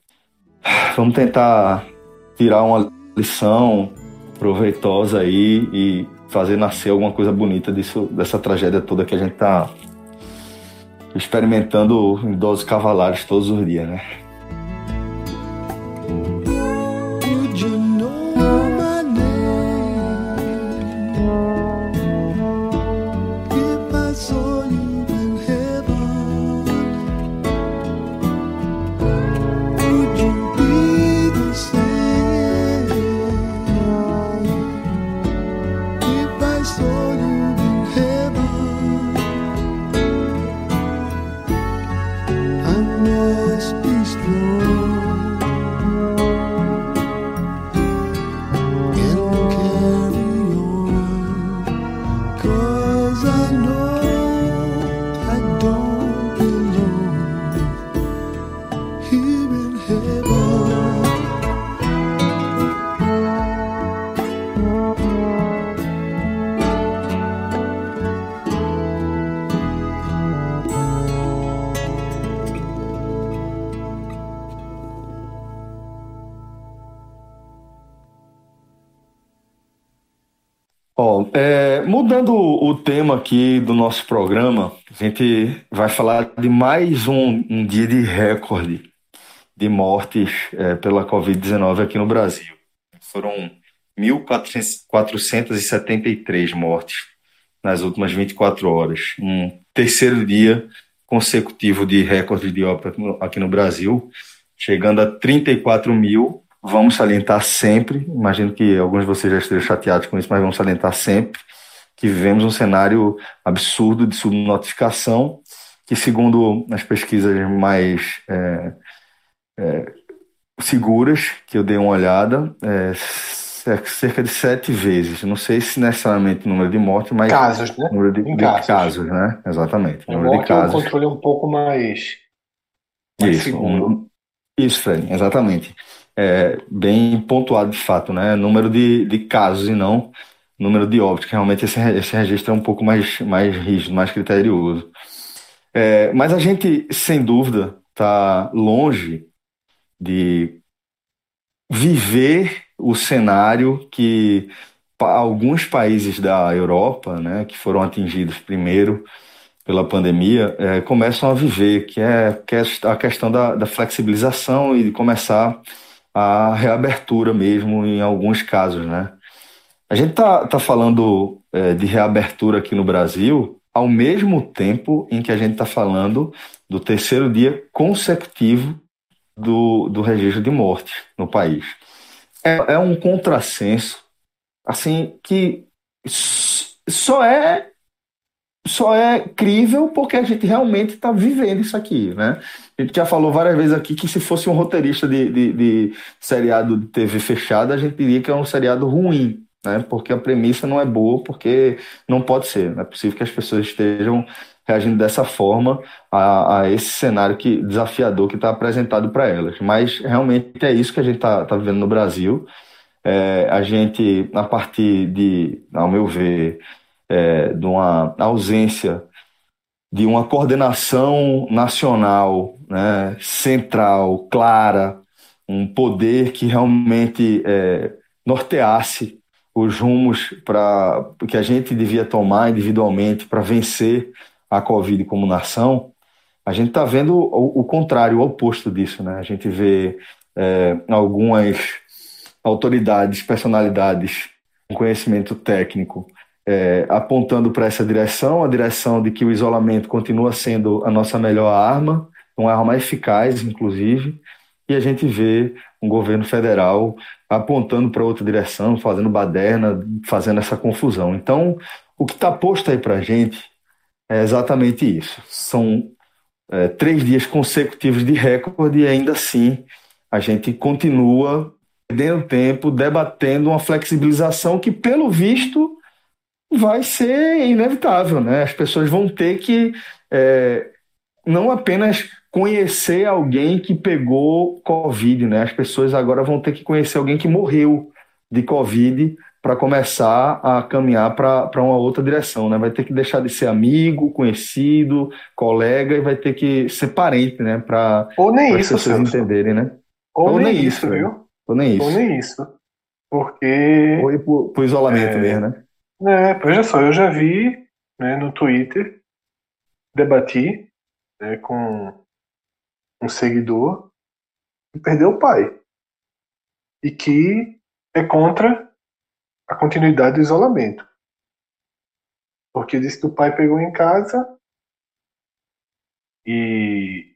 vamos tentar tirar uma lição proveitosa aí e fazer nascer alguma coisa bonita disso, dessa tragédia toda que a gente está experimentando em doses cavalares todos os dias, né? Aqui do nosso programa, a gente vai falar de mais um, um dia de recorde de mortes é, pela Covid-19 aqui no Brasil. Foram 1.473 mortes nas últimas 24 horas. Um terceiro dia consecutivo de recorde de óbito aqui no Brasil, chegando a 34 mil. Vamos salientar sempre, imagino que alguns de vocês já estejam chateados com isso, mas vamos salientar sempre que vivemos um cenário absurdo de subnotificação, que segundo as pesquisas mais é, é, seguras, que eu dei uma olhada, é, cerca de sete vezes. Não sei se necessariamente o número de mortes, mas Casos, né? número de, de casos. casos, né? Exatamente. A número de morte é um casos. controle um pouco mais, mais Isso, um- isso, Fred, exatamente. É, bem pontuado de fato, né? Número de, de casos e não número de óbitos, que realmente esse, esse registro é um pouco mais, mais rígido, mais criterioso. É, mas a gente, sem dúvida, está longe de viver o cenário que alguns países da Europa, né, que foram atingidos primeiro pela pandemia, eh, começam a viver, que é, que é a questão da, da flexibilização e de começar a reabertura mesmo em alguns casos, né? A gente tá, tá falando eh, de reabertura aqui no Brasil ao mesmo tempo em que a gente está falando do terceiro dia consecutivo do, do registro de mortes no país. É, é um contrassenso, assim, que só é só é crível porque a gente realmente está vivendo isso aqui, né? A gente já falou várias vezes aqui que se fosse um roteirista de, de, de seriado de TV fechada, a gente diria que é um seriado ruim, né? Porque a premissa não é boa, porque não pode ser. Não é possível que as pessoas estejam reagindo dessa forma a, a esse cenário que, desafiador que está apresentado para elas. Mas realmente é isso que a gente está tá vivendo no Brasil. É, a gente, a partir de, ao meu ver, é, de uma ausência de uma coordenação nacional, né, central, clara, um poder que realmente é, norteasse os rumos para que a gente devia tomar individualmente para vencer a Covid como nação, a gente está vendo o, o contrário, o oposto disso, né? A gente vê é, algumas autoridades, personalidades com conhecimento técnico é, apontando para essa direção, a direção de que o isolamento continua sendo a nossa melhor arma, uma arma eficaz, inclusive, e a gente vê um governo federal apontando para outra direção, fazendo baderna, fazendo essa confusão. Então, o que está posto aí para a gente é exatamente isso. São é, três dias consecutivos de recorde e ainda assim a gente continua perdendo tempo, debatendo uma flexibilização que, pelo visto, vai ser inevitável, né? As pessoas vão ter que é, não apenas conhecer alguém que pegou Covid, né? As pessoas agora vão ter que conhecer alguém que morreu de Covid para começar a caminhar para uma outra direção, né? Vai ter que deixar de ser amigo, conhecido, colega e vai ter que ser parente, né? Para Ou as pessoas entenderem, né? Ou, Ou nem, nem isso, isso, viu? Ou nem Ou isso. nem isso. Porque, Ou ir pro, pro isolamento É. mesmo, né? né, veja só, eu já vi né, no Twitter, debati né, com um seguidor que perdeu o pai. E que é contra a continuidade do isolamento. Porque disse que o pai pegou em casa e,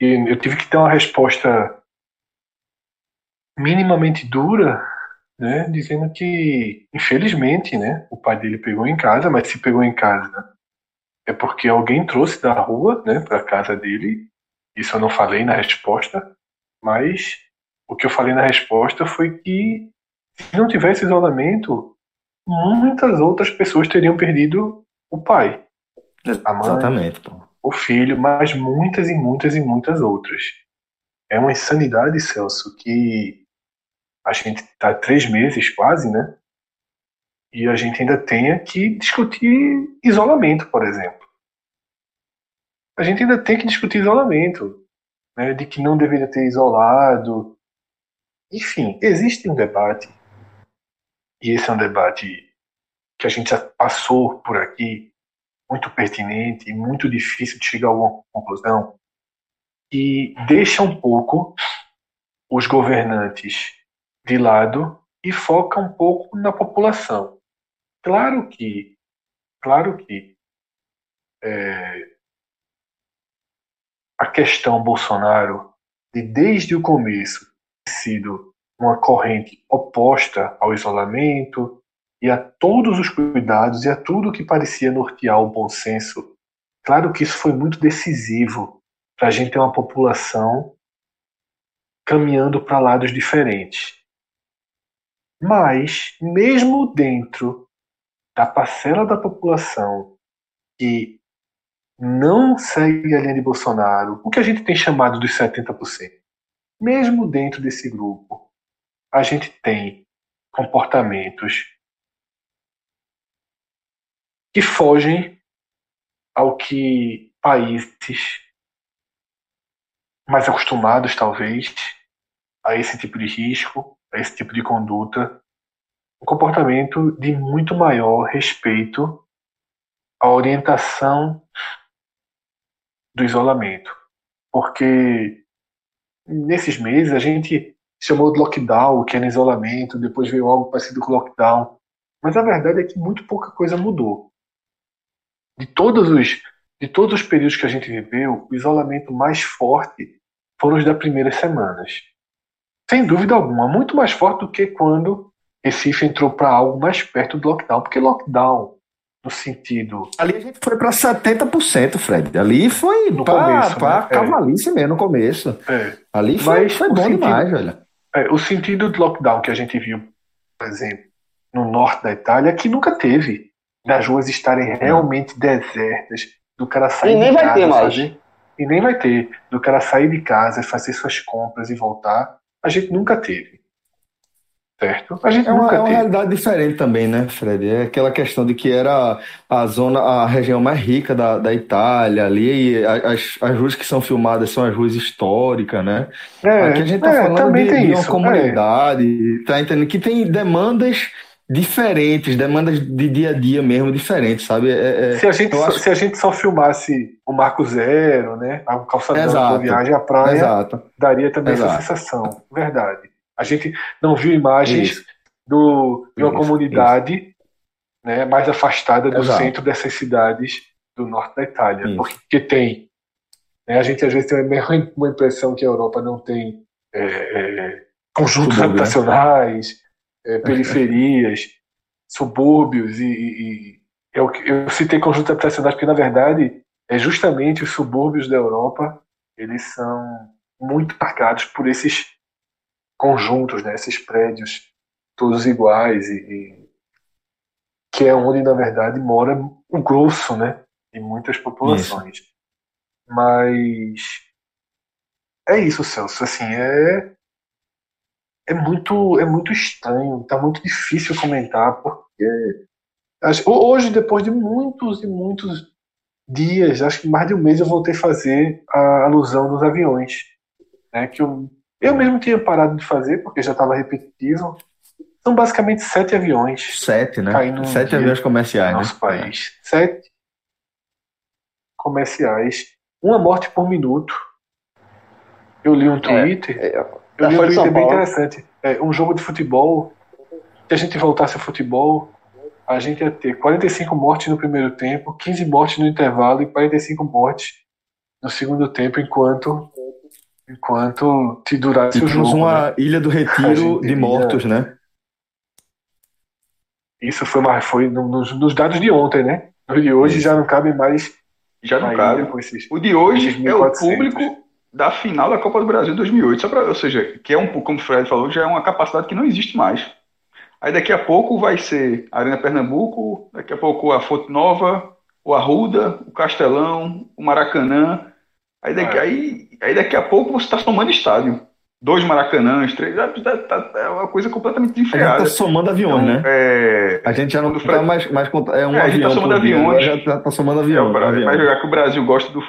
e eu tive que ter uma resposta minimamente dura, né, dizendo que, infelizmente, né, o pai dele pegou em casa, mas se pegou em casa é porque alguém trouxe da rua, né, para casa dele. Isso eu não falei na resposta, mas o que eu falei na resposta foi que se não tivesse isolamento, muitas outras pessoas teriam perdido o pai, a mãe, Exatamente, pô. o filho, mas muitas e muitas e muitas outras. É uma insanidade, Celso, que a gente está três meses quase, né? E a gente ainda tenha que discutir isolamento, por exemplo. A gente ainda tem que discutir isolamento, né? De que não deveria ter isolado. Enfim, existe um debate, e esse é um debate que a gente já passou por aqui, muito pertinente e muito difícil de chegar a alguma conclusão, e deixa um pouco os governantes de lado e foca um pouco na população. Claro que, claro que é, a questão Bolsonaro, de desde o começo, sido uma corrente oposta ao isolamento e a todos os cuidados e a tudo que parecia nortear o bom senso. Claro que isso foi muito decisivo para a gente ter uma população caminhando para lados diferentes. Mas, mesmo dentro da parcela da população que não segue a linha de Bolsonaro, o que a gente tem chamado dos 70%, mesmo dentro desse grupo, a gente tem comportamentos que fogem ao que países mais acostumados, talvez, a esse tipo de risco, a esse tipo de conduta, um comportamento de muito maior respeito à orientação do isolamento. Porque nesses meses a gente chamou de lockdown, que era isolamento, depois veio algo parecido com lockdown. Mas a verdade é que muito pouca coisa mudou. De todos os de todos os períodos que a gente viveu, o isolamento mais forte foram os das primeiras semanas. Sem dúvida alguma, muito mais forte do que quando Recife entrou para algo mais perto do lockdown. Porque lockdown, no sentido. Ali a gente foi para 70%, Fred. Ali foi No pra, começo, pra né? cavalice mesmo no começo. É, Ali foi, Mas foi bom sentido- demais, velho. é, o sentido do lockdown que a gente viu, por exemplo, no norte da Itália, que nunca teve. Das ruas estarem realmente desertas, do cara sair E nem de vai casa ter mais. fazer- e nem vai ter. Do cara sair de casa, fazer suas compras e voltar, a gente nunca teve. Certo? A gente É uma, é uma realidade diferente também, né, Fred? É aquela questão de que era a zona, a região mais rica da, da Itália ali, e a- as, as ruas que são filmadas são as ruas históricas, né? É, Aqui a gente tá é, falando de, de uma isso. é. comunidade, tá entendendo? Que tem demandas diferentes, demandas de dia a dia mesmo diferentes, sabe? É- é- Se a, gente só, acho- se a gente só filmasse o Marco Zero, né? O calçadão da viagem à praia, Exato. daria também essa Exato. sensação. Verdade. A gente não viu imagens Isso. do, de uma Isso, comunidade Né, mais afastada do Exato. centro dessas cidades do norte da Itália. Isso. Porque tem. né, a gente às vezes tem uma- impressão que a Europa não tem é, é, conjuntos Subúrbio, né? habitacionais, é, periferias, subúrbios e, e- e eu, eu citei conjuntos habitacionais porque na verdade é justamente os subúrbios da Europa eles são muito marcados por esses conjuntos, né, esses prédios todos iguais e, e que é onde na verdade mora o grosso, né, de muitas populações. Mas é isso, Celso. Assim, é é muito é muito estranho, tá muito difícil comentar porque hoje depois de muitos e muitos dias, acho que mais de um mês eu voltei a fazer a alusão dos aviões, né? Que eu eu mesmo tinha parado de fazer porque já estava repetitivo. São basicamente sete aviões Sete, né? Caindo um Sete dia aviões no comerciais, né? nosso país. Sete comerciais, uma morte por minuto. Eu li um Twitter, É, eu li um Twitter bem interessante. É, um jogo de futebol, se a gente voltasse ao futebol, a gente ia ter 45 mortes no primeiro tempo, 15 mortes no intervalo e 45 mortes no segundo tempo, enquanto enquanto te durasse o temos jogo. uma né? ilha do retiro de ia- mortos, né? Isso foi, mais, foi no- nos, nos dados de ontem, né? No de hoje Isso. já não cabe mais Já não a cabe. esses O de hoje é o 1.400. público da final da Copa do Brasil 2008, só pra, ou seja, que é um, como o Fred falou, já é uma capacidade que não existe mais. Aí daqui a pouco vai ser a Arena Pernambuco, daqui a pouco a Fonte Nova, o Arruda, o Castelão, o Maracanã. Aí daqui, É. aí, aí daqui a pouco você está somando estádio. Dois Maracanãs, três, tá- tá- tá- é uma coisa completamente A gente desenfreada. tá somando aviões, Então, né? é, A gente já não tá Fred- mais, mais é um É, a gente tá avião somando aviões. já tá, tá somando É, avião, pra- avião. mas já que o Brasil gosta do.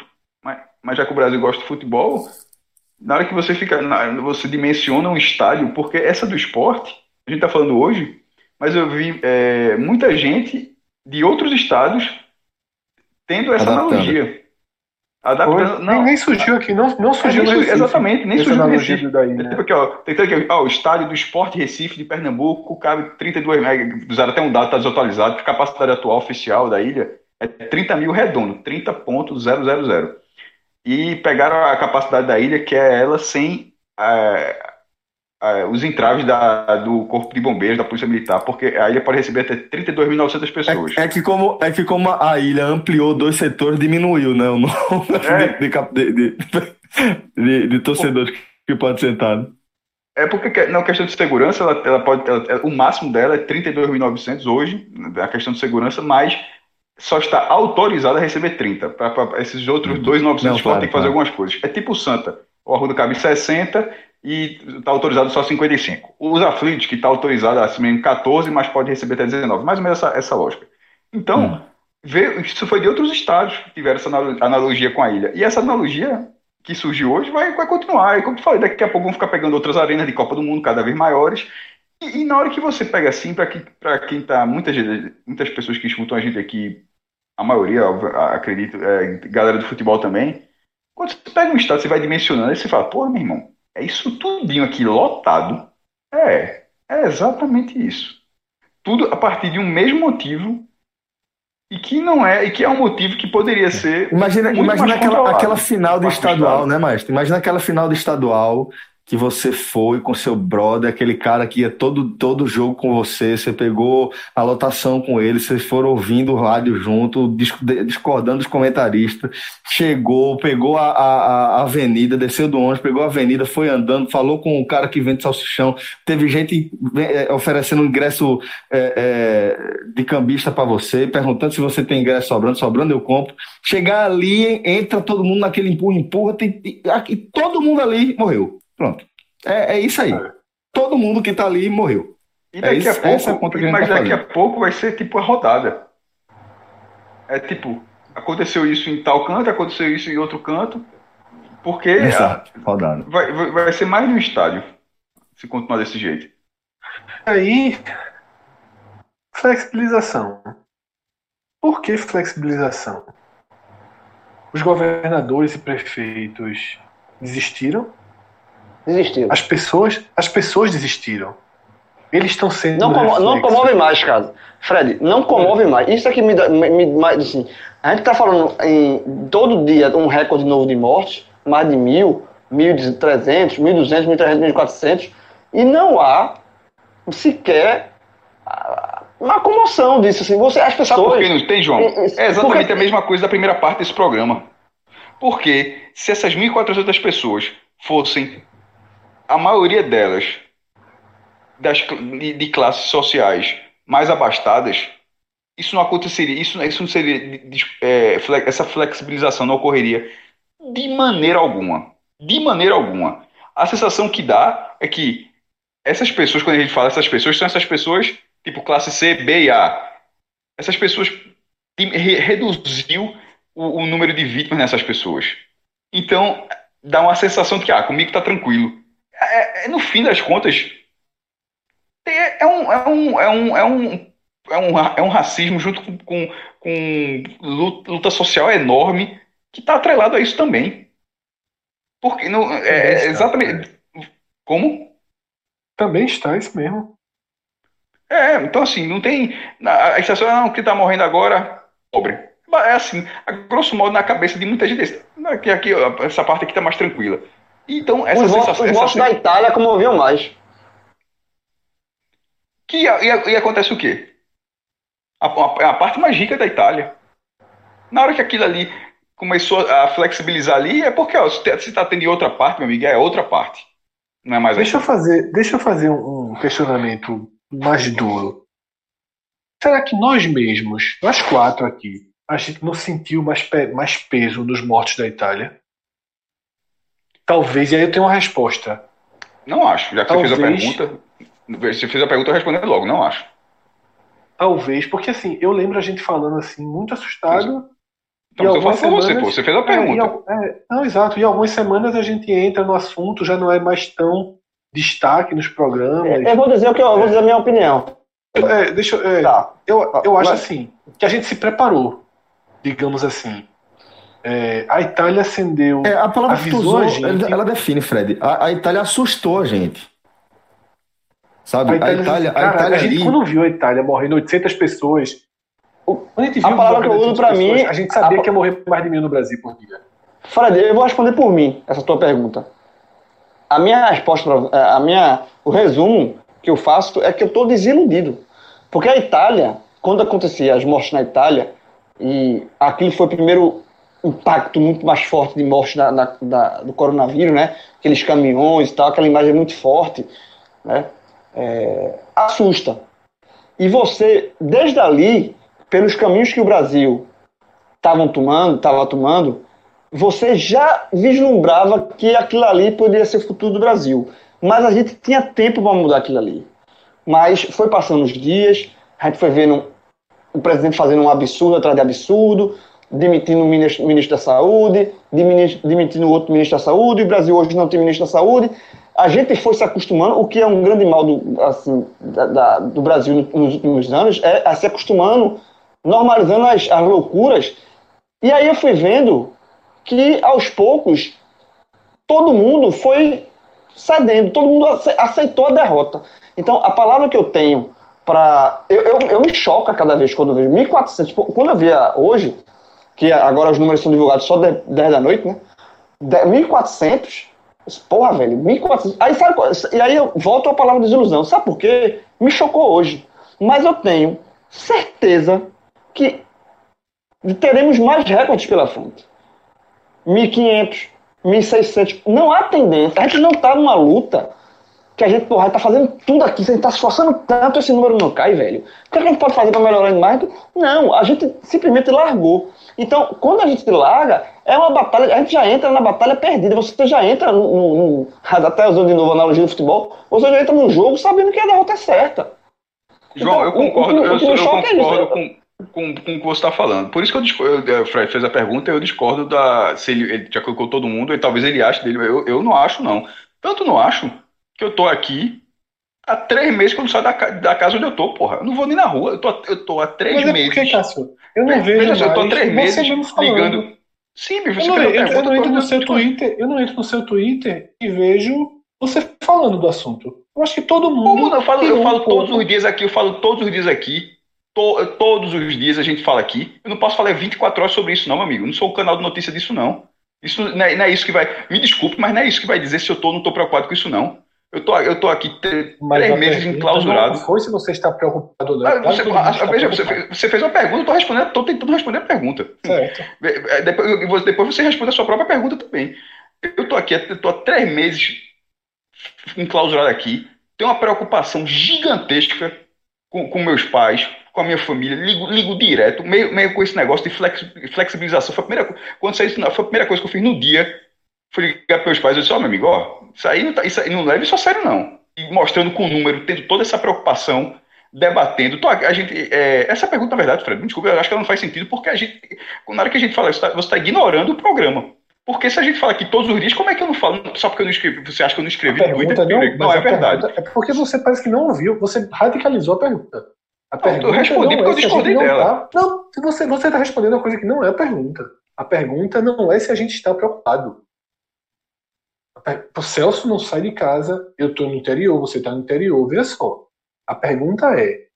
Mas, mas já que o Brasil gosta do futebol, na hora que você fica. na- você dimensiona um estádio, porque essa do esporte, a gente tá falando hoje, mas eu vi é, muita gente de outros estados tendo essa Adaptando. analogia. Adaptando, nem, nem surgiu aqui, não, não surgiu É, no nem Recife, exatamente, nem surgiu no Recife. daí, né? aqui, ó, aqui, ó, o estádio do Esporte Recife de Pernambuco cabe 32 mega, usaram até um dado, está desatualizado, que a capacidade atual oficial da ilha é 30 mil redondo, 30.000. E pegaram a capacidade da ilha, que é ela sem é, é, os entraves da, do Corpo de Bombeiros, da Polícia Militar, porque a ilha pode receber até 32.900 pessoas. É, é que como, é que como a ilha ampliou dois setores, diminuiu, né? O número É. de, de, de, de, torcedores que pode sentar. né? É porque que- na questão de segurança, ela, ela pode, ela- o máximo dela é 32.900 hoje, a questão de segurança, mas só está autorizada a receber 30. Para esses outros 2.900 Não, podem claro, ter que fazer claro. algumas coisas. É tipo o Santa. O Arruda cabe 60 e está autorizado só 55. Os aflitos, que está autorizado acima de 14, mas pode receber até 19. Mais ou menos essa, essa lógica. Então, Hum. isso foi de outros estados que tiveram essa analo- analogia com a ilha. E essa analogia que surgiu hoje vai, vai continuar. E como eu falei, daqui a pouco vão ficar pegando outras arenas de Copa do Mundo cada vez maiores. E, e na hora que você pega assim, para que, quem tá. Muitas, muitas pessoas que escutam a gente aqui, a maioria, acredito, é, galera do futebol também. Quando você pega um estado, você vai dimensionando, aí você fala, pô, meu irmão, é isso tudinho aqui lotado? É, é exatamente isso. Tudo a partir de um mesmo motivo. E que não é, e que é um motivo que poderia ser Imagina, imagina aquela, aquela final do estadual, né, Maestro? Imagina aquela final do estadual que você foi com seu brother, aquele cara que ia todo, todo jogo com você, você pegou a lotação com ele, vocês foram ouvindo o rádio junto, discordando dos comentaristas, chegou, pegou a, a, a avenida, desceu do ônibus, pegou a avenida, foi andando, falou com o cara que vende salsichão, teve gente eh, oferecendo ingresso eh, eh, de cambista para você, perguntando se você tem ingresso sobrando, sobrando eu compro. Chegar ali, entra todo mundo naquele empurra, empurra, tem, e, todo mundo ali morreu. Pronto. É, é isso aí. É. Todo mundo que tá ali morreu. E É daqui isso- a pouco, essa é a conta que a gente mas tá daqui a fazendo. pouco vai ser tipo a rodada. É tipo, aconteceu isso em tal canto, aconteceu isso em outro canto, porque Exato. Rodada. vai, vai, vai ser mais um estádio se continuar desse jeito. Aí, flexibilização. Por que flexibilização? Os governadores e prefeitos desistiram, Desistiu. as pessoas, as pessoas desistiram. Eles estão sendo Não, como- não comove mais, cara. Fred, não comove mais. Isso aqui me dá. Me, me- assim, a gente tá falando em todo dia um recorde novo de mortes, mais de mil, mil e trezentos, mil e duzentos, mil trezentos, mil quatrocentos, não há sequer uma comoção disso. Assim, você, as Sabe por pessoas. que não tem, João? É exatamente porque- a mesma coisa da primeira parte desse programa. Porque se essas 1.400 pessoas fossem, a maioria delas, das, de, de classes sociais mais abastadas, isso não aconteceria, isso, isso não seria, é, essa flexibilização não ocorreria de maneira alguma. De maneira alguma. A sensação que dá é que essas pessoas, quando a gente fala essas pessoas, são essas pessoas tipo classe C, B e A. Essas pessoas re- reduziu o, o número de vítimas nessas pessoas. Então, dá uma sensação de que, ah, comigo tá tranquilo. É, é, no fim das contas, é, é um, é, um, é, um, é, um, é, um, é um racismo junto com, com, com luta, social enorme que está atrelado a isso também. Porque não, é, é está, exatamente. Como? Também está isso mesmo. É, então assim, não tem. A estação, não, que tá morrendo agora, pobre. É assim, a grosso modo na cabeça de muita gente. esse- Aqui, aqui, essa parte aqui tá mais tranquila. Então, essa Os votos, sensação. essa sen- da Itália comoviam mais. que, e, e acontece o quê? A, a- a parte mais rica da Itália. Na hora que aquilo ali começou a flexibilizar ali, é porque ó, se te- se tá tendo em outra parte, meu amigo, é outra parte. Não é mais Deixa eu fazer, deixa eu fazer um, um questionamento mais duro. Será que nós mesmos, nós quatro aqui, a gente não sentiu mais, pe- mais peso nos mortos da Itália? Talvez, e aí eu tenho uma resposta. Não acho. Já que você fez a Talvez. pergunta, você fez a pergunta, eu respondi logo. Não acho. Talvez, porque assim, eu lembro a gente falando assim, muito assustado. Então, E se eu falo algumas pra você, semanas- pô, você fez a É, e pergunta. al- é, não, exato. E algumas semanas a gente entra no assunto, já não é mais tão destaque nos programas. Eu vou dizer o que eu, eu vou dizer a minha opinião. É, deixa eu. é, Tá. eu, eu acho Mas- assim, que a gente se preparou, digamos assim. É, a Itália acendeu. É, a palavra que tu avisou usou, a gente. ela, ela define, Fred. A, a Itália assustou a gente. Sabe? A A Itália, Itália, a cara, Itália a gente ali. quando viu a Itália morrendo 800 pessoas, quando a gente A viu palavra que eu uso pra 800 mim- a gente sabia a- que ia morrer mais de mil no Brasil por dia. Fred, eu vou responder por mim essa tua pergunta. A minha resposta, pra- a minha, o resumo que eu faço é que eu estou desiludido. Porque a Itália, quando acontecia as mortes na Itália, e aquilo foi o primeiro impacto muito mais forte de morte na, na- da- do coronavírus, né? Aqueles caminhões e tal, aquela imagem muito forte, né? É, assusta. E você, desde ali, pelos caminhos que o Brasil estavam tomando, estava tomando, você já vislumbrava que aquilo ali poderia ser o futuro do Brasil. Mas a gente tinha tempo para mudar aquilo ali. Mas foi passando os dias, a gente foi vendo o presidente fazendo um absurdo atrás de absurdo, demitindo o ministro, ministro da Saúde, demitindo o outro ministro da Saúde, o Brasil hoje não tem ministro da Saúde. A gente foi se acostumando, o que é um grande mal do, assim, da- da- do Brasil nos últimos anos, é a se acostumando, normalizando as, as loucuras. E aí eu fui vendo que aos poucos todo mundo foi cedendo, todo mundo ace- aceitou a derrota. Então a palavra que eu tenho para. Eu, eu, eu me choca cada vez quando eu vejo 1.400. Pô, Quando eu via hoje, que agora os números são divulgados só de- 10 da noite, né? De- 1.400. Porra, velho, 1.400. Aí, sabe, e aí eu volto à palavra desilusão. Sabe por quê? Me chocou hoje. Mas eu tenho certeza que teremos mais recordes pela frente. 1.500, 1.600. Não há tendência. A gente não está numa luta que a gente, porra, tá fazendo tudo aqui, a gente tá se esforçando tanto, esse número não cai, velho. O que a gente pode fazer para melhorar mais? Não, a gente simplesmente largou. Então, quando a gente larga, é uma batalha, a gente já entra na batalha perdida, você já entra no, no, no até usando de novo a analogia do futebol, você já entra num jogo sabendo que a derrota é certa. João, eu Então, o- concordo, o eu, o me eu choca é concordo eu- com, com, com o que você está falando. Por isso que eu discordo, eu- o Fred fez a pergunta, eu discordo da. Se ele, ele já colocou todo mundo, e talvez ele ache dele. Eu, eu não acho, não. Tanto não acho que eu tô aqui há três meses que eu não saio da, da casa onde eu tô, porra. Eu não vou nem na rua. Eu tô, eu tô há três Mas é meses. porque, Cássio, eu não Veja vejo só, eu tô há três você meses ligando. Sim, bicho, Eu não, eu, eu não entro no seu Twitter, eu não entro no seu Twitter e vejo você falando do assunto. Eu acho que todo mundo. Como não? Eu falo, eu falo um todos os dias aqui, eu falo todos os dias aqui. To- todos os dias a gente fala aqui. Eu não posso falar 24 horas sobre isso, não, meu amigo. Eu não sou o canal de notícia disso, não. Isso não é, não é isso que vai. Me desculpe, mas não é isso que vai dizer se eu tô ou não tô preocupado com isso, não. Eu tô, eu tô aqui três a meses enclausurado. Não foi se você está preocupado ou não. Ah, Claro você, veja, você, preocupado. fez- você fez uma pergunta, eu tô respondendo, tô tentando responder a pergunta. Certo. É, Depois, você- depois você responde a sua própria pergunta também. Eu tô aqui, eu tô há três meses enclausurado aqui. Tenho uma preocupação gigantesca com, com meus pais, com a minha família. Ligo, ligo direto, meio, meio com esse negócio de flex, flexibilização. Foi a primeira, quando saiu isso, foi a primeira coisa que eu fiz no dia. Fui ligar para meus pais e disse: Ó, meu amigo, ó, isso aí não, tá, isso aí não leve a sério, não. E mostrando com o número, tendo toda essa preocupação debatendo. Tô, a gente, é, essa pergunta, na verdade, Fred, me desculpa, eu acho que ela não faz sentido, porque a gente, na hora que a gente fala isso, tá- você está ignorando o programa. Porque se a gente fala aqui todos os dias, como é que eu não falo? Só porque eu não escrevi, você acha que eu não A escrevi no pergunta Twitter? não, Não, mas é a verdade. é porque você parece que não ouviu, você radicalizou a pergunta. A Não, eu pergunta respondi não porque eu é a discordei gente não dela. tá- Não, você está respondendo uma coisa que não é a pergunta. A pergunta não é se a gente está preocupado. O Celso não sai de casa, eu estou no interior, você está no interior. Veja só. A pergunta é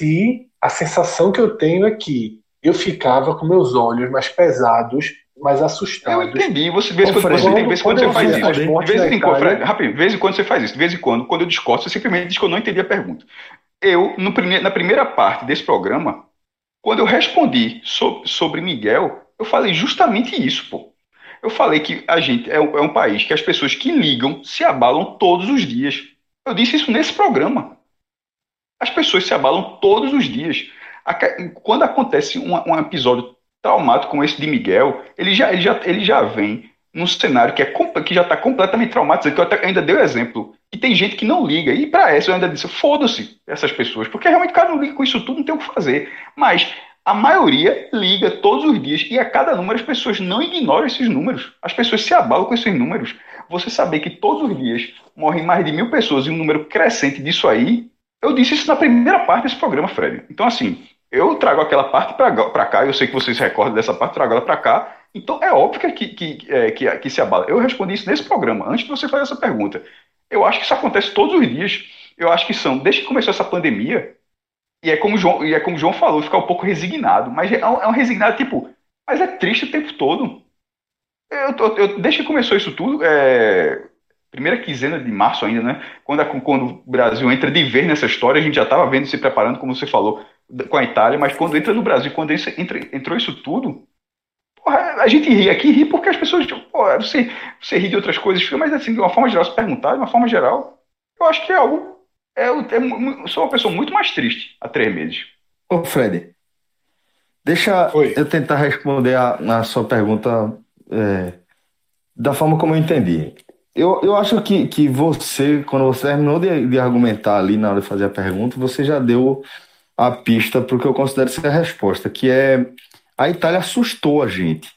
se a sensação que eu tenho é que eu ficava com meus olhos mais pesados, mais Eu assustados. entendi. Você, vez quando, você, tem, vez quando você eu faz isso. De vez em quando, Fred, rapidinho, vez em quando você faz isso. De vez em quando, quando eu discordo, você simplesmente diz que eu não entendi a pergunta. Eu, no na primeira parte desse programa, quando eu respondi so- sobre Miguel, eu falei justamente isso, pô. Eu falei que a gente é um, é um país que as pessoas que ligam se abalam todos os dias. Eu disse isso nesse programa. As pessoas se abalam todos os dias. Quando acontece um, um episódio traumático como esse de Miguel, ele já, ele já, ele já vem num cenário que, é, que já está completamente traumatizado, que eu até- ainda dei o exemplo. E tem gente que não liga. E para essa eu ainda disse, foda-se essas pessoas, porque realmente o cara não liga com isso tudo, não tem o que fazer. Mas a maioria liga todos os dias e a cada número as pessoas não ignoram esses números. As pessoas se abalam com esses números. Você saber que todos os dias morrem mais de mil pessoas e um número crescente disso aí, Eu disse isso na primeira parte desse programa, Fred. Então, assim, eu trago aquela parte para cá, eu sei que vocês recordam dessa parte, trago ela para cá. Então, é óbvio que, que, é, que, que se abala. Eu respondi isso nesse programa, antes de você fazer essa pergunta. Eu acho que isso acontece todos os dias. Eu acho que são, desde que começou essa pandemia, e é como o João, e é como João falou, ficar um pouco resignado. Mas é um, é um resignado, tipo, mas é triste o tempo todo. Eu, eu, eu, desde que começou isso tudo, é, primeira quinzena de março ainda, né? Quando, a, quando o Brasil entra de vez nessa história, a gente já estava vendo se preparando, como você falou, com a Itália, mas quando entra no Brasil, quando entra, entrou isso tudo, porra, a gente ri aqui, ri porque as pessoas, tipo, porra, você, você ri de outras coisas, mas assim, de uma forma geral, se perguntar, de uma forma geral, eu acho que é algo. É, é, sou uma pessoa muito mais triste há três meses. Ô, Fred, deixa Oi. eu tentar responder a, a sua pergunta é, da forma como eu entendi. Eu, eu acho que, que você, quando você terminou de, de argumentar ali na hora de fazer a pergunta, você já deu a pista para o que eu considero ser a resposta, que é a Itália assustou a gente.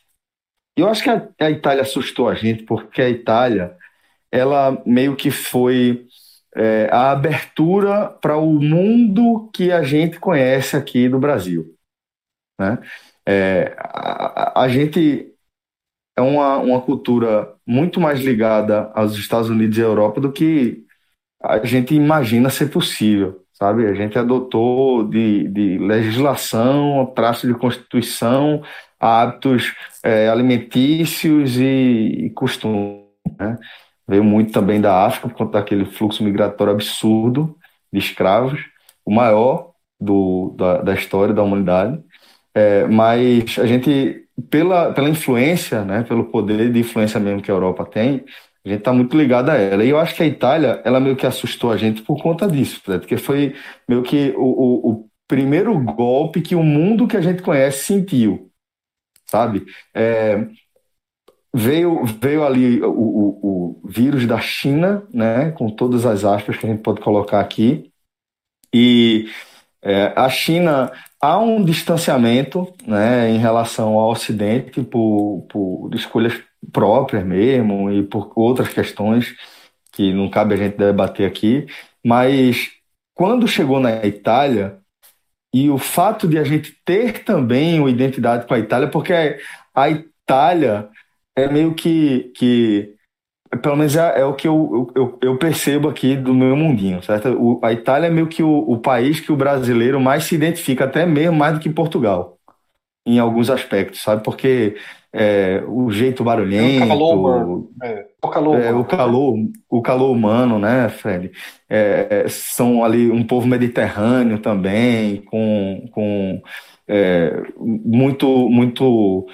Eu acho que a, a Itália assustou a gente porque a Itália, ela meio que foi é, a abertura para o mundo que a gente conhece aqui do Brasil. Né? É, a, a, gente é uma, uma cultura muito mais ligada aos Estados Unidos e Europa do que a gente imagina ser possível, sabe? A gente adotou de, de legislação, traço de constituição, hábitos é, alimentícios e, e costumes, né? Veio muito também da África por conta daquele fluxo migratório absurdo de escravos, o maior do, da, da história da humanidade. É, mas a gente pela, pela influência, né, pelo poder de influência mesmo que a Europa tem, a gente está muito ligado a ela. E eu acho que a Itália, ela meio que assustou a gente por conta disso, né, porque foi meio que o, o, o, primeiro golpe que o mundo que a gente conhece sentiu, sabe? É, veio, veio ali o, o, o vírus da China, né, com todas as aspas que a gente pode colocar aqui, e é, a China há um distanciamento né, em relação ao Ocidente por, por escolhas próprias mesmo e por outras questões que não cabe a gente debater aqui, mas quando chegou na Itália e o fato de a gente ter também uma identidade com a Itália, porque a Itália é meio que, que pelo menos é, é o que eu, eu, eu, percebo aqui do meu mundinho, certo? O, a Itália é meio que o, o, país que o brasileiro mais se identifica, até mesmo mais do que Portugal, em alguns aspectos, sabe? Porque é, o jeito barulhento, é o calor humano, é, o, calor, é, o, calor, o calor humano, né, Fred? É, são ali um povo mediterrâneo também, com, com é, muito, muito,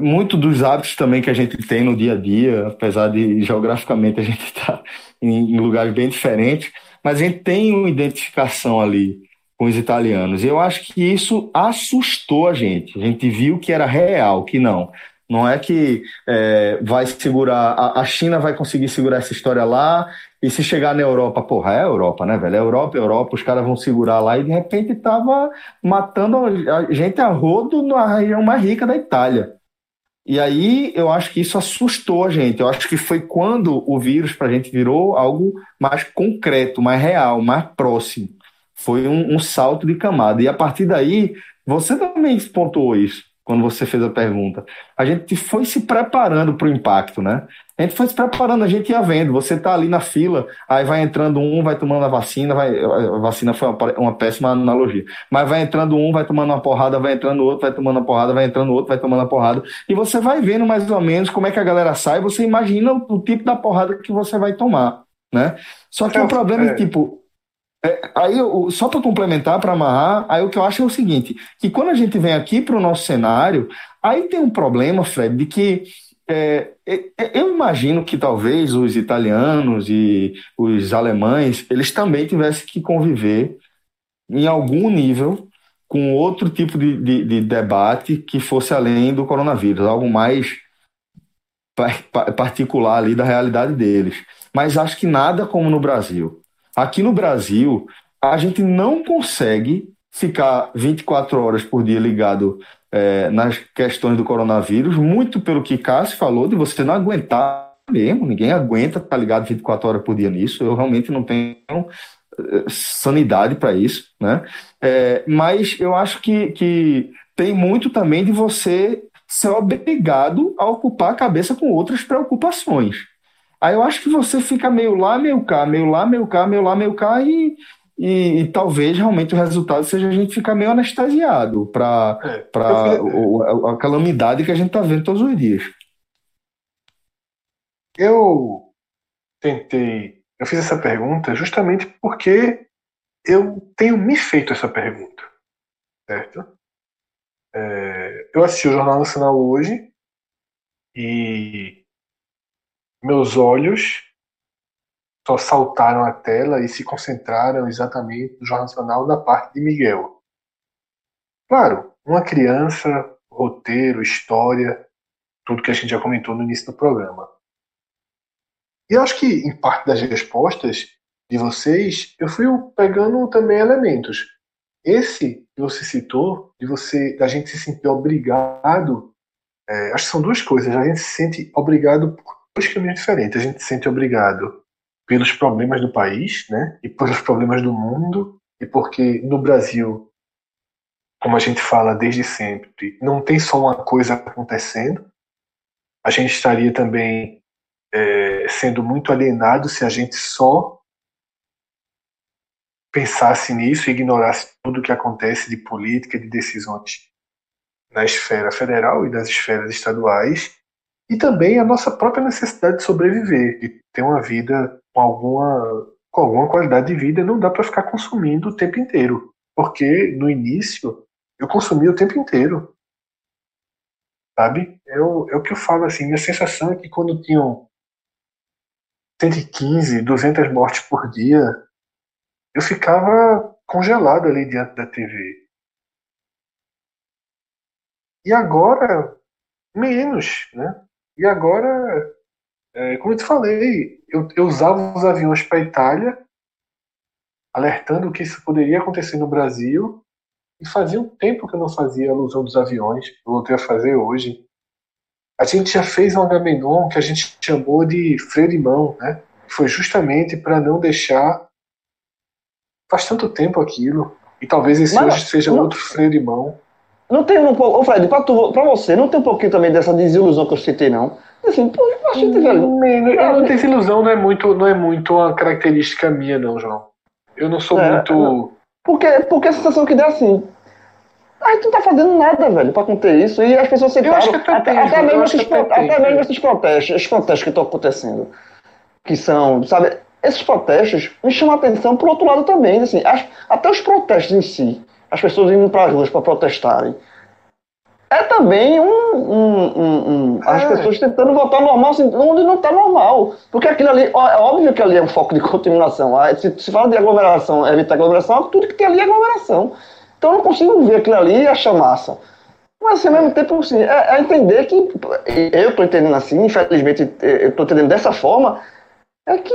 muito dos hábitos também que a gente tem no dia a dia, apesar de geograficamente a gente estar tá em lugares bem diferentes, mas a gente tem uma identificação ali com os italianos. E eu acho que isso assustou a gente. A gente viu que era real, que não. Não é que é, vai segurar, a, a China vai conseguir segurar essa história lá e se chegar na Europa, porra, é a Europa, né, velho? É Europa, Europa, os caras vão segurar lá e de repente tava matando a gente a rodo na região mais rica da Itália. E aí eu acho que isso assustou a gente. Eu acho que foi quando o vírus para a gente virou algo mais concreto, mais real, mais próximo. Foi um, um salto de camada. E a partir daí, você também pontuou isso quando você fez a pergunta. A gente foi se preparando para o impacto, né? A gente foi se preparando, a gente ia vendo. Você tá ali na fila, aí vai entrando um, vai tomando a vacina, vai, a vacina foi uma, uma péssima analogia. Mas vai entrando um, vai tomando uma porrada, vai entrando outro, vai tomando uma porrada, vai entrando outro, vai tomando uma porrada. E você vai vendo mais ou menos como é que a galera sai, você imagina o, o tipo da porrada que você vai tomar, né? Só que é, o problema é, é tipo, é, aí, eu, só para complementar, para amarrar, aí o que eu acho é o seguinte: que quando a gente vem aqui para o nosso cenário, aí tem um problema, Fred, de que é, é, é, eu imagino que talvez os italianos e os alemães eles também tivessem que conviver em algum nível com outro tipo de, de, de debate que fosse além do coronavírus, algo mais particular ali da realidade deles. Mas acho que nada como no Brasil. Aqui no Brasil, a gente não consegue ficar 24 horas por dia ligado é, nas questões do coronavírus, muito pelo que Cássio falou, de você não aguentar mesmo, ninguém aguenta estar ligado 24 horas por dia nisso. Eu realmente não tenho eh, sanidade para isso, né? É, mas eu acho que, que tem muito também de você ser obrigado a ocupar a cabeça com outras preocupações. Aí eu acho que você fica meio lá, meio cá, meio lá, meio cá, meio lá, meio cá, e, e, e talvez realmente o resultado seja a gente ficar meio anestesiado para É, a, a calamidade que a gente está vendo todos os dias. Eu tentei, eu fiz essa pergunta justamente porque eu tenho me feito essa pergunta, certo? É, eu assisti o Jornal Nacional hoje e meus olhos só saltaram a tela e se concentraram exatamente no Jornal Nacional na parte de Miguel. Claro, uma criança, roteiro, história, tudo que a gente já comentou no início do programa. E acho que, em parte das respostas de vocês, eu fui pegando também elementos. Esse que você citou, de você, da gente se sentir obrigado, é, acho que são duas coisas. A gente se sente obrigado por dois caminhos diferentes. A gente se sente obrigado pelos problemas do país, né, e pelos problemas do mundo, e porque no Brasil, como a gente fala desde sempre, não tem só uma coisa acontecendo. A gente estaria também é, sendo muito alienado se a gente só pensasse nisso e ignorasse tudo o que acontece de política, de decisões na esfera federal e nas esferas estaduais, e também a nossa própria necessidade de sobreviver, de ter uma vida com alguma, com alguma qualidade de vida. Não dá para ficar consumindo o tempo inteiro, porque no início eu consumia o tempo inteiro. Sabe? Eu, é o que eu falo assim, minha sensação é que quando tinham 115, 200 mortes por dia, eu ficava congelado ali diante da TV. E agora, menos, né? E agora, é, como eu te falei, eu, eu usava os aviões para a Itália, alertando que isso poderia acontecer no Brasil, e fazia um tempo que eu não fazia alusão dos aviões, eu voltei a fazer hoje. A gente já fez um Agamenon que a gente chamou de freio de mão, né? Foi justamente para não deixar. Faz tanto tempo aquilo, e talvez esse hoje seja não- outro freio de mão. Não tem um pouco. Ô, Fred, pra, tu, pra você, não tem um pouquinho também dessa desilusão que eu citei, não? Assim, pô, eu achei que, velho. Não tenho desilusão, não é muito, não é muito uma característica minha, não, João. Eu não sou É, muito. Porque, porque a sensação que dá assim. A gente não tá fazendo nada, velho, pra conter isso. E as pessoas aceitaram. acho até até, tem, até eu mesmo acho esses, que até até mesmo é. esses protestos, esses protestos que estão acontecendo. Que são, sabe, esses protestos me chamam a atenção por outro lado também. Assim, as- até os protestos em si, as pessoas indo para as ruas para protestarem. É também um. um- um- um- as É. pessoas tentando voltar ao normal, assim, onde não está normal. Porque aquilo ali, ó, é óbvio que ali é um foco de contaminação. Ah, Se se fala de aglomeração, evitar aglomeração, tudo que tem ali é aglomeração. Então eu não consigo ver aquilo ali e achar massa. Mas assim, ao mesmo tempo, assim, é, é entender que. Eu estou entendendo assim, infelizmente, eu estou entendendo dessa forma, é que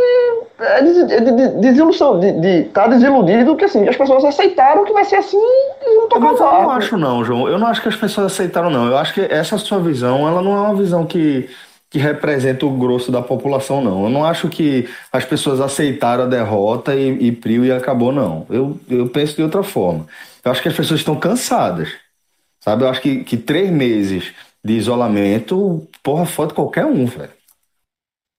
é de, é de- de- desilusão, de estar desiludido que assim, as pessoas aceitaram que vai ser assim e não tocar Mas eu não acho não, João. Eu não acho que as pessoas aceitaram não. Eu acho que essa sua visão, ela não é uma visão que, que representa o grosso da população, não. Eu não acho que as pessoas aceitaram a derrota e, e priu e acabou, não. Eu, eu penso de outra forma. Eu acho que as pessoas estão cansadas, sabe? Eu acho que, que três meses de isolamento, porra, fode qualquer um, velho.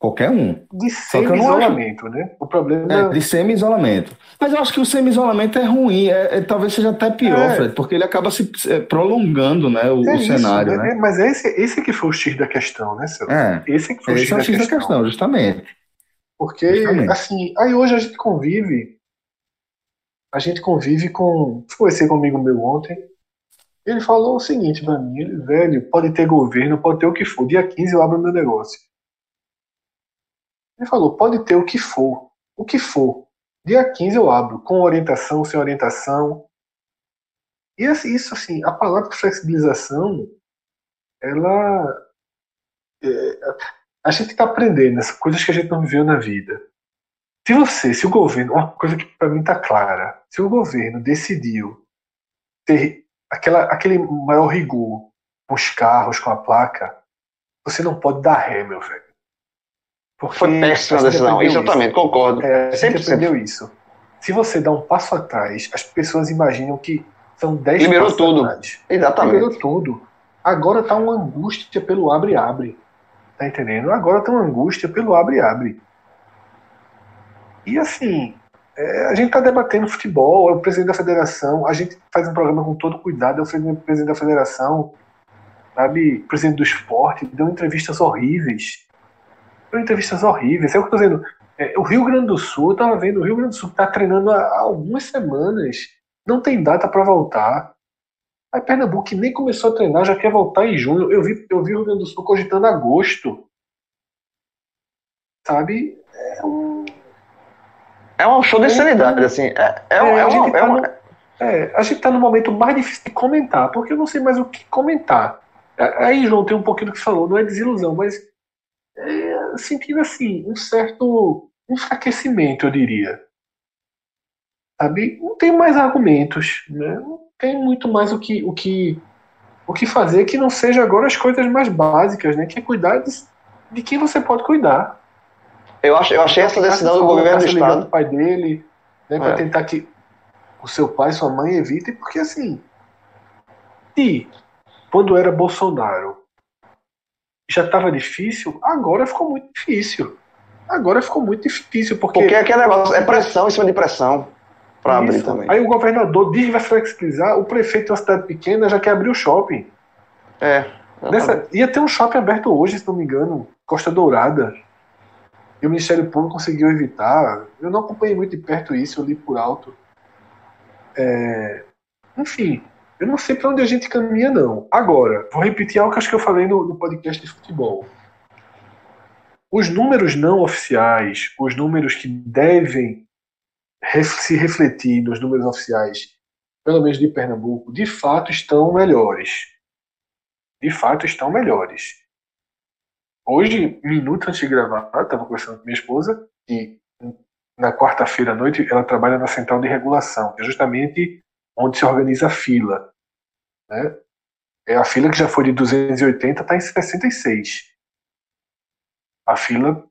Qualquer um. De semi-isolamento, né? O problema É, de semi-isolamento. Mas eu acho que o semi-isolamento é ruim, é, é- talvez seja até pior, É. Fred, porque ele acaba se é, prolongando né, o, é o isso, cenário, né? né? Mas esse, esse que foi o X da questão, né, Celso? É, Esse que foi o esse X é o da X da questão. questão, justamente. Porque, Justamente. assim, aí hoje a gente convive. A gente convive com. Conversei com um amigo meu ontem. Ele falou o seguinte pra mim: ele, velho, pode ter governo, pode ter o que for. Dia 15 eu abro meu negócio. Ele falou: pode ter o que for. O que for. Dia 15 eu abro, com orientação, sem orientação. E assim, isso, assim, a palavra flexibilização, ela. é, a gente está aprendendo essas coisas que a gente não viveu na vida. Se você, se o governo, uma coisa que para mim está clara, se o governo decidiu ter aquela, aquele maior rigor com os carros, com a placa, você não pode dar ré, meu velho. Porque Foi péssima a decisão, exatamente, concordo. isso. É, a gente 100%. aprendeu isso. se você dá um passo atrás, as pessoas imaginam que são 10 Liberou tudo. atrás. Exatamente. Liberou tudo. Agora tá uma angústia pelo abre-abre. Tá entendendo? Agora tá uma angústia pelo abre-abre. E assim, é, a gente tá debatendo futebol, é o presidente da federação, a gente faz um programa com todo cuidado, é o presidente da federação, sabe, presidente do esporte, deu entrevistas horríveis. Deu entrevistas horríveis. É o que eu tô dizendo. É, o Rio Grande do Sul, eu tava vendo, o Rio Grande do Sul tá treinando há, há algumas semanas. Não tem data para voltar. Aí Pernambuco que nem começou a treinar, já quer voltar em junho. Eu vi, eu vi o Rio Grande do Sul cogitando agosto. Sabe? É um. É um show de insanidade, assim. É, é, É, é, a gente é tá uma- no- É, a gente tá no momento mais difícil de comentar, porque eu não sei mais o que comentar. Aí, João, tem um pouquinho do que você falou, não é desilusão, mas é, sentindo assim, um certo enfraquecimento, eu diria. Sabe? Não tem mais argumentos, né? Não tem muito mais o que, o que, o que fazer que não seja agora as coisas mais básicas, né? Que é cuidar de, de quem você pode cuidar. eu, acho, eu achei essa decisão do governo do estado. pai dele, né, para É. tentar que o seu pai e sua mãe evitem, porque assim, se quando era Bolsonaro já estava difícil, agora ficou muito difícil. Agora ficou muito difícil, porque, Porque aquele negócio é pressão em cima de pressão pra abrir também. Aí o governador diz que vai flexibilizar, o prefeito de uma cidade pequena já quer abrir o shopping. É. Nessa, ia ter um shopping aberto hoje, se não me engano, Costa Dourada. E o Ministério Público conseguiu evitar. Eu não acompanhei muito de perto isso, eu li por alto. É, Enfim, eu não sei para onde a gente caminha, não. Agora, vou repetir algo que acho que eu falei no, no podcast de futebol. Os números não oficiais, os números que devem se refletir nos números oficiais, pelo menos de Pernambuco, de fato estão melhores de fato estão melhores. Hoje, minuto antes de gravar, estava conversando com minha esposa e na quarta-feira à noite ela trabalha na central de regulação, que é justamente onde se organiza a fila. Né? É a fila que já foi de 280 está em 66. A fila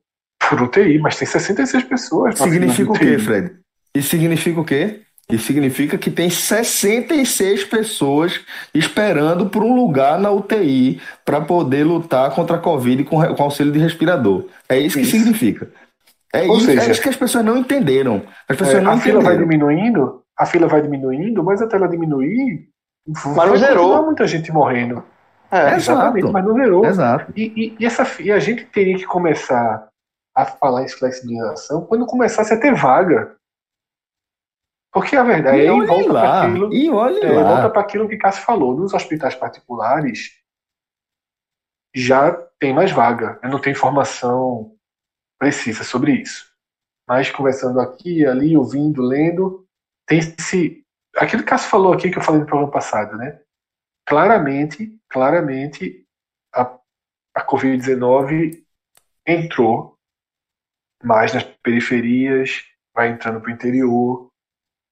por UTI, mas tem 66 pessoas. Significa o quê. Fred? Isso significa o quê? Isso significa que tem 66 pessoas esperando por um lugar na UTI para poder lutar contra a Covid com, com auxílio de respirador. É isso que Isso. significa. É Ou isso, seja, é isso que as pessoas não entenderam. As pessoas É, não a fila vai entenderam. diminuindo, a fila vai diminuindo, mas até ela diminuir, não vai zerou. continuar muita gente morrendo. É. Exatamente, Exato. mas não zerou. Exato. E, e- e essa, e a gente teria que começar a falar em flexibilização quando começasse a ter vaga. Porque a verdade E olhe volta para aquilo, E olhe é, volta para aquilo que Cássio falou. Nos hospitais particulares já tem mais vaga. Eu não tenho informação precisa sobre isso. Mas conversando aqui, ali, ouvindo, lendo, tem esse. Aquilo que Cássio falou aqui que eu falei no programa passado, né? Claramente, claramente, a, a Covid-19 entrou mais nas periferias, vai entrando para o interior.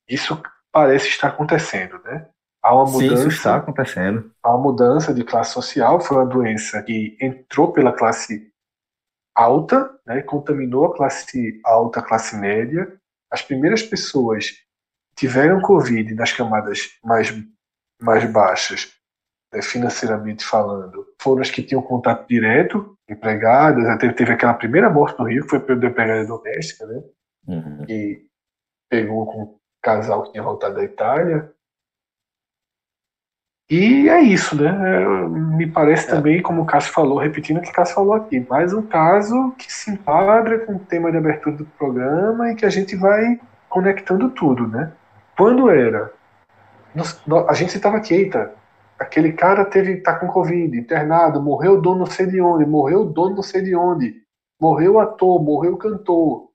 Isso parece estar acontecendo, né? Há uma Sim, isso mudança está acontecendo. a mudança de classe social foi uma doença que entrou pela classe alta, né, contaminou a classe alta, a classe média. As primeiras pessoas tiveram Covid nas camadas mais, mais baixas, né, financeiramente falando, foram as que tinham contato direto, empregadas. Até teve aquela primeira morte no Rio, que foi pela empregada doméstica, né? Uhum. que pegou com um casal que tinha voltado da Itália. E é isso, né? É, Me parece também, como o Cássio falou, repetindo o que o Cássio falou aqui, mais um caso que se enquadra com o tema de abertura do programa e que a gente vai conectando tudo, né? Quando era? Nós- a gente estava aqui, eita, aquele cara teve, tá com Covid, internado, morreu o dono não sei de onde, morreu o dono não sei de onde, morreu o ator, morreu o cantor.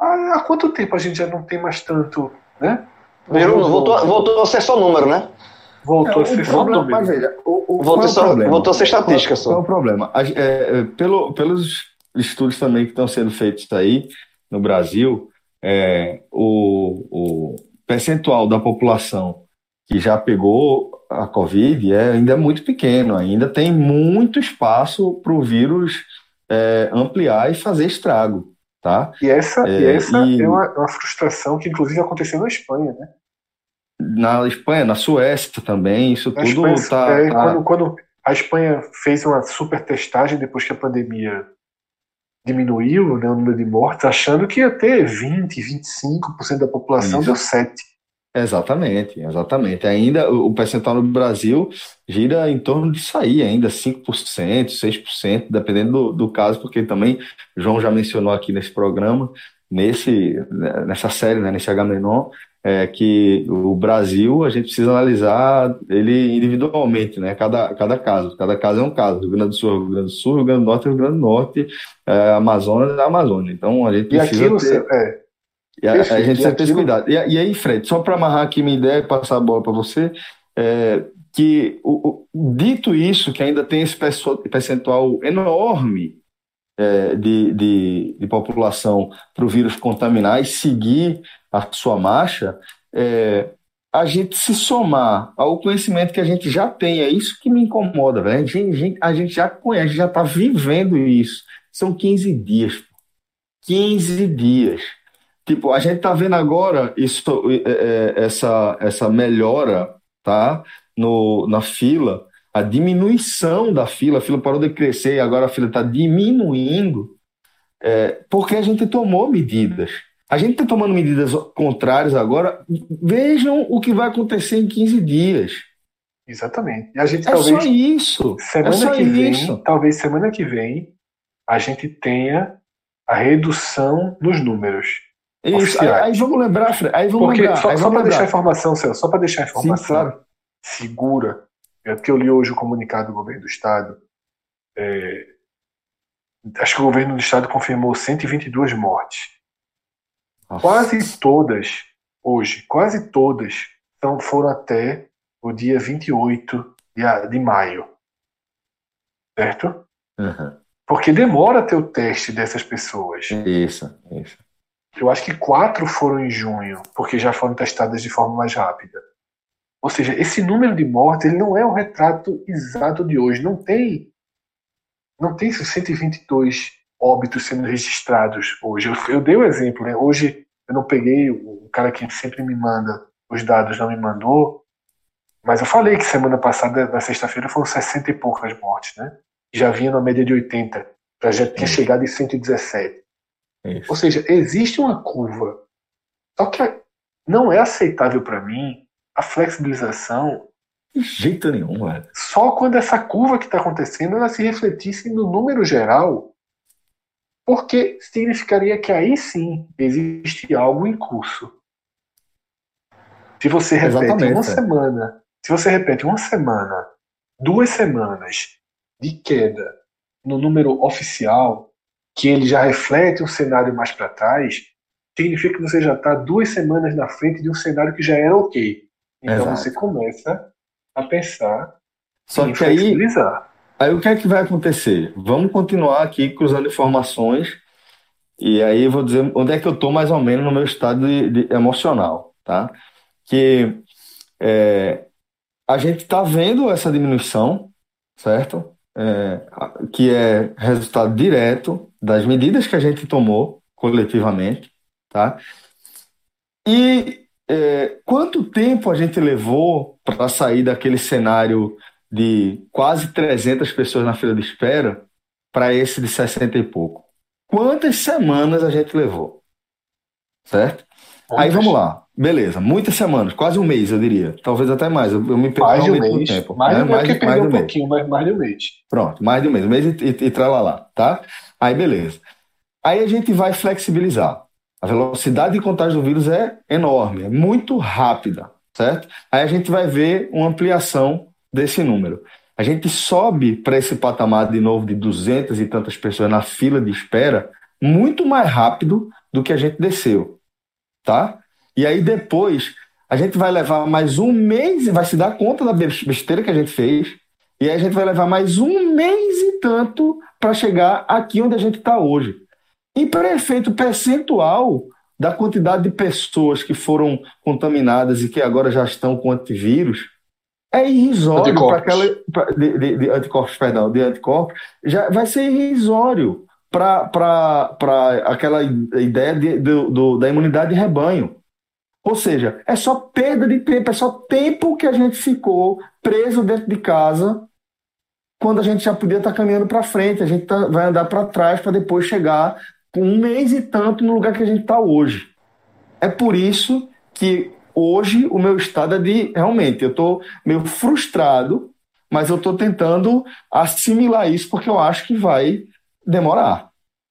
Há, há quanto tempo a gente já não tem mais tanto, né? Virou- voltou, dono. voltou a ser só número, né? Voltou É, a ser só problema, número. mas veja, o, o, Voltou, é só, problema? voltou a ser estatística Qual é só. o problema? A- é, é, pelo, pelos estudos também que estão sendo feitos aí no Brasil, é, o, o percentual da população que já pegou a Covid é ainda muito pequeno, ainda tem muito espaço para o vírus é, ampliar e fazer estrago. tá? E essa, e É, essa e- é uma, uma frustração que, inclusive, aconteceu na Espanha, né? Na Espanha, na Suécia também, isso Na tudo Espanha, tá, é, tá- Quando, quando a Espanha fez uma super testagem depois que a pandemia diminuiu né, o número de mortes, achando que ia ter 20, 25% da população, Isso. deu 7%. Exatamente, exatamente. Ainda o percentual no Brasil gira em torno disso aí, ainda 5%, 6%, dependendo do, do caso, porque também João já mencionou aqui nesse programa, nesse, nessa série, né, nesse H-Menon, é que o Brasil a gente precisa analisar ele individualmente, né? Cada, cada caso, cada caso é um caso. Rio Grande do Sul, é Rio Grande do Sul, Rio Grande do Norte, é Rio Grande do Norte, é, Amazonas, é Amazônia. Então a gente precisa ter é, e a, a gente sempre tem esse cuidado. E, e aí, Fred, só para amarrar aqui minha ideia e passar a bola para você, é, que o, o- dito isso, que ainda tem esse percentual enorme é, de, de, de população para o vírus contaminar e seguir a sua marcha, é, a gente se somar ao conhecimento que a gente já tem, é isso que me incomoda. A gente, a gente- já conhece, já está vivendo isso. São 15 dias. pô. 15 dias. Tipo, a gente tá vendo agora isso, é, é, essa, essa melhora, tá? No, na fila, a diminuição da fila, a fila parou de crescer e agora a fila está diminuindo, é, porque a gente tomou medidas. A gente está tomando medidas contrárias agora. Vejam o que vai acontecer em 15 dias. exatamente. E a gente É talvez só isso. É semana só que vem, isso. talvez semana que vem, a gente tenha a redução nos números. Isso. Aí, aí vamos lembrar, Fred. Aí vamos Porque, lembrar. só, só para deixar a informação, Celso, só para deixar a Sim, informação claro. segura, é porque eu li hoje o comunicado do governo do estado. é, acho que o governo do estado confirmou 122 mortes. Quase todas, hoje, quase todas são, foram até o dia 28 de, de maio. Certo? Uhum. Porque demora ter o teste dessas pessoas. Isso, isso. Eu acho que quatro foram em junho, porque já foram testadas de forma mais rápida. Ou seja, esse número de mortes ele não é um retrato exato de hoje. Não tem, não tem esses 122 óbitos sendo registrados hoje. Eu, eu dei o exemplo, né? Hoje eu não peguei o cara que sempre me manda os dados, não me mandou. Mas eu falei que semana passada, na sexta-feira, foram 60 e poucas mortes, né? Já vinha na média de 80, já tinha Isso. chegado em 117. Isso. Ou seja, existe uma curva. Só que não é aceitável para mim a flexibilização De jeito nenhum, velho. só quando essa curva que está acontecendo ela se refletisse no número geral, porque significaria que aí sim existe algo em curso. Se você repete Exatamente, uma é. semana, se você repete uma semana, duas semanas de queda no número oficial, que ele já reflete um cenário mais para trás, significa que você já está duas semanas na frente de um cenário que já era ok. Então Exato. você começa a pensar Só em que flexibilizar. aí o que é que vai acontecer? Vamos continuar aqui cruzando informações e aí eu vou dizer onde é que eu estou mais ou menos no meu estado de, de- emocional, tá? Que é, a gente está vendo essa diminuição, certo? É, que é resultado direto das medidas que a gente tomou coletivamente, tá? E é, quanto tempo a gente levou para sair daquele cenário de quase 300 pessoas na fila de espera para esse de 60 e pouco? Quantas semanas a gente levou? Certo? Aí vamos lá. Beleza, muitas semanas, quase um mês, eu diria. Talvez até mais. Eu, eu me perdi Mais de um mês. tempo. Mais né? um mais de perdeu um um mês. pouquinho, mas mais de um mês. Pronto, mais de um mês, um mês e, e, e tralalá, tá? Aí beleza. Aí a gente vai flexibilizar. A velocidade de contágio do vírus é enorme, é muito rápida, certo? Aí a gente vai ver uma ampliação desse número. A gente sobe para esse patamar de novo de 200 e tantas pessoas na fila de espera muito mais rápido do que a gente desceu, tá? E aí depois a gente vai levar mais um mês, vai se dar conta da besteira que a gente fez, e aí a gente vai levar mais um mês e tanto para chegar aqui onde a gente está hoje. E para efeito percentual da quantidade de pessoas que foram contaminadas e que agora já estão com antivírus, é irrisório para aquela. pra- de, de- de anticorpos, perdão, de anticorpos, já vai ser irrisório para aquela ideia de, do, do, da imunidade de rebanho. Ou seja, é só perda de tempo, é só tempo que a gente ficou preso dentro de casa quando a gente já podia estar caminhando para frente, a gente tá, vai andar para trás para depois chegar com um mês e tanto no lugar que a gente está hoje. É por isso que hoje o meu estado é de realmente, eu estou meio frustrado, mas eu estou tentando assimilar isso porque eu acho que vai demorar.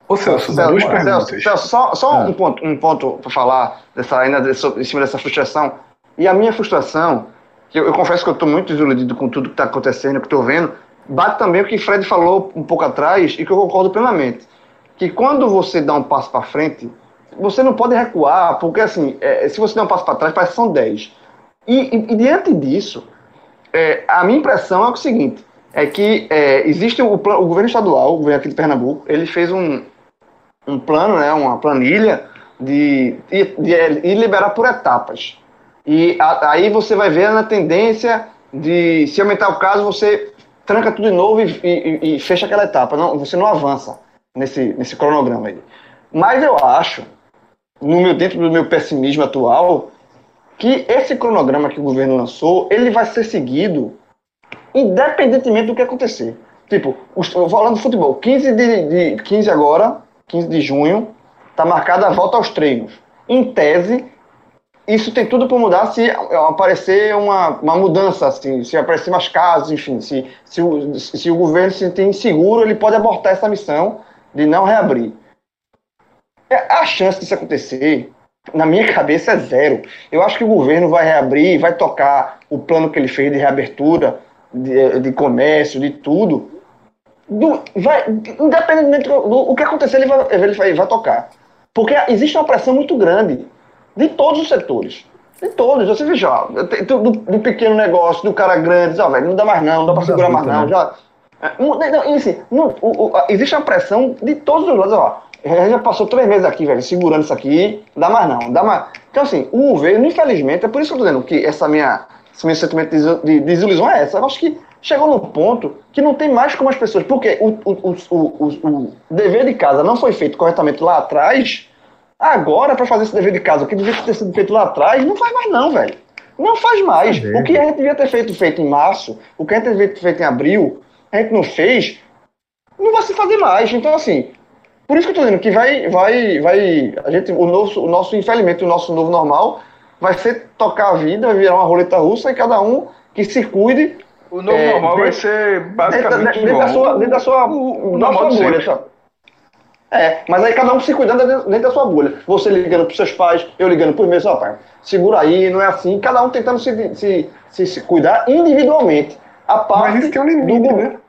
Ô Celso, duas perguntas. Celso, só, só é. um ponto, um ponto para falar dessa, ainda desse, em cima dessa frustração. E a minha frustração, que eu, eu confesso que eu estou muito desiludido com tudo que está acontecendo, que estou vendo, bate também o que Fred falou um pouco atrás e que eu concordo plenamente. Que quando você dá um passo para frente, você não pode recuar, porque assim, é, se você der um passo para trás, parece que são 10. E, e, e, diante disso, é, a minha impressão é o seguinte: é que é, existe o, o, governo estadual, o governo aqui de Pernambuco, ele fez um, um plano, né, uma planilha de, de, de, liberar por etapas. E a, aí você vai ver na tendência de, se aumentar o caso, você tranca tudo de novo e, e, e fecha aquela etapa. Não, você não avança nesse, nesse cronograma aí. Mas eu acho, no meu, dentro do meu pessimismo atual, que esse cronograma que o governo lançou, ele vai ser seguido independentemente do que acontecer. Tipo, falando do futebol, 15 de, de 15 agora, 15 de junho, está marcada a volta aos treinos. Em tese, isso tem tudo para mudar se aparecer uma, uma mudança, assim, se aparecer mais casos, enfim, se, se, o, se o governo se sentir inseguro, ele pode abortar essa missão de não reabrir. É, a chance disso acontecer, na minha cabeça, é zero. Eu acho que o governo vai reabrir, vai tocar o plano que ele fez de reabertura, de, de comércio, de tudo. Do, vai, independentemente do, do, do que acontecer, ele vai, ele vai, vai tocar. Porque existe uma pressão muito grande de todos os setores. De todos. Você vê já, do, do pequeno negócio, do cara grande, ó, velho, não dá mais não, não dá pra segurar mais não. Né? Já, é, não, assim, não, o, o, existe uma pressão de todos os lados, ó. Já passou três meses aqui, velho, segurando isso aqui, não dá mais não, dá mais. Então, assim, o governo, infelizmente, é por isso que eu tô dizendo que essa minha, esse meu sentimento de desilusão é essa. Eu acho que chegou num ponto que não tem mais como as pessoas. Porque o, o, o, o, dever de casa não foi feito corretamente lá atrás, Agora, para fazer esse dever de casa, o que devia ter sido feito lá atrás, não faz mais não, velho. Não faz mais. O que a gente devia ter feito, feito em março, o que a gente devia ter feito em abril, a gente não fez, não vai se fazer mais. Então, assim, por isso que eu tô dizendo que vai, vai, vai, a gente, o nosso, o nosso, infelizmente, o nosso novo normal vai ser tocar a vida, vai virar uma roleta russa e cada um que se cuide. O novo é, normal dentro, vai ser basicamente dentro, dentro, da sua, dentro da sua, o, o da sua bolha, sabe? É, mas aí cada um se cuidando dentro, da sua bolha. Você ligando para seus pais, eu ligando para os meus, ó, pai, segura aí, não é assim. Cada um tentando se, se, se, se cuidar individualmente. A parte mas isso tem um limite, do... né?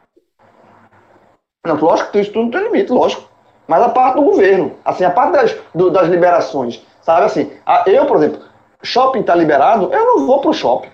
Não, lógico que isso tudo tem limite, lógico. Mas a parte do governo, assim, a parte das, do, das liberações, sabe assim, a, eu, por exemplo, shopping está liberado, eu não vou pro shopping.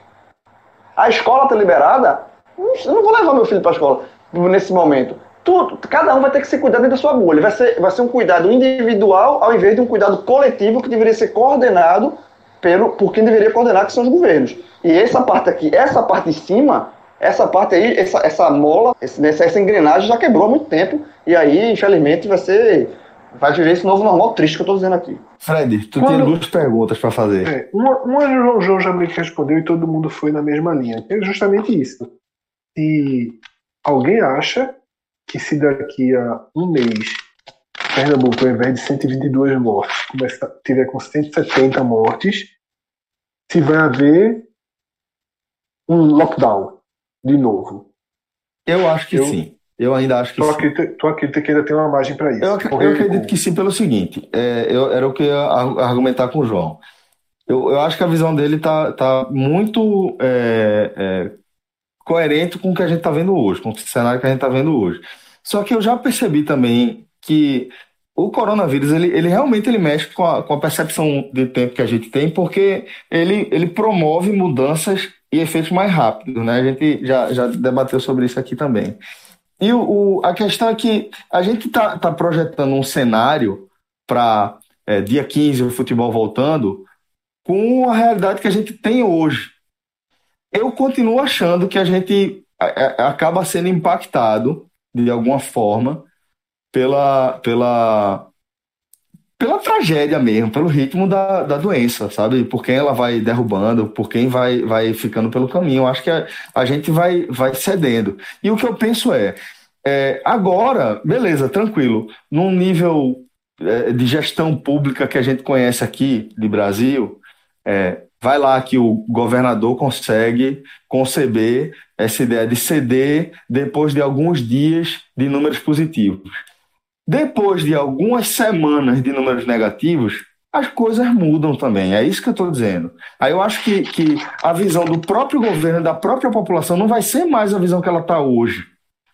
A escola está liberada, eu não vou levar meu filho para a escola nesse momento tudo, cada um vai ter que se cuidar dentro da sua bolha. Vai ser, vai ser um cuidado individual ao invés de um cuidado coletivo que deveria ser coordenado pelo, por quem deveria coordenar, que são os governos. E essa parte aqui, essa parte de cima, essa parte aí, essa, essa mola, essa, essa engrenagem já quebrou há muito tempo. E aí, infelizmente, vai ser. Vai viver esse novo normal triste que eu estou dizendo aqui. Fred, tu Quando... tem duas perguntas para fazer. É, uma, uma o João já meio que respondeu e todo mundo foi na mesma linha. É justamente isso. Se alguém acha que se daqui a um mês Pernambuco, ao invés de 122 mortes, começar, tiver com 170 mortes, se vai haver um lockdown de novo. Eu acho que eu, sim. Eu ainda acho que tu sim. Acredita, tu acredita que ainda tem uma margem para isso? Eu, eu acredito que sim pelo seguinte, é, eu, era o que eu ia argumentar com o João. Eu, eu acho que a visão dele está tá muito é, é, coerente com o que a gente está vendo hoje, com o cenário que a gente está vendo hoje. Só que eu já percebi também que o coronavírus, ele, ele realmente ele mexe com a, com a percepção de tempo que a gente tem, porque ele, ele promove mudanças e efeitos mais rápidos, né? A gente já, já debateu sobre isso aqui também. E o, o a questão é que a gente está tá projetando um cenário para é, dia 15 o futebol voltando com a realidade que a gente tem hoje eu continuo achando que a gente acaba sendo impactado de alguma forma pela, pela, pela tragédia mesmo, pelo ritmo da, da doença, sabe? Por quem ela vai derrubando, por quem vai, vai ficando pelo caminho. Eu acho que a, a gente vai, vai cedendo. E o que eu penso é, é agora, beleza, tranquilo, num nível é, de gestão pública que a gente conhece aqui de Brasil, é, vai lá que o governador consegue conceber essa ideia de ceder depois de alguns dias de números positivos. Depois de algumas semanas de números negativos, as coisas mudam também. É isso que eu estou dizendo. Aí eu acho que, que a visão do próprio governo, da própria população, não vai ser mais a visão que ela está hoje.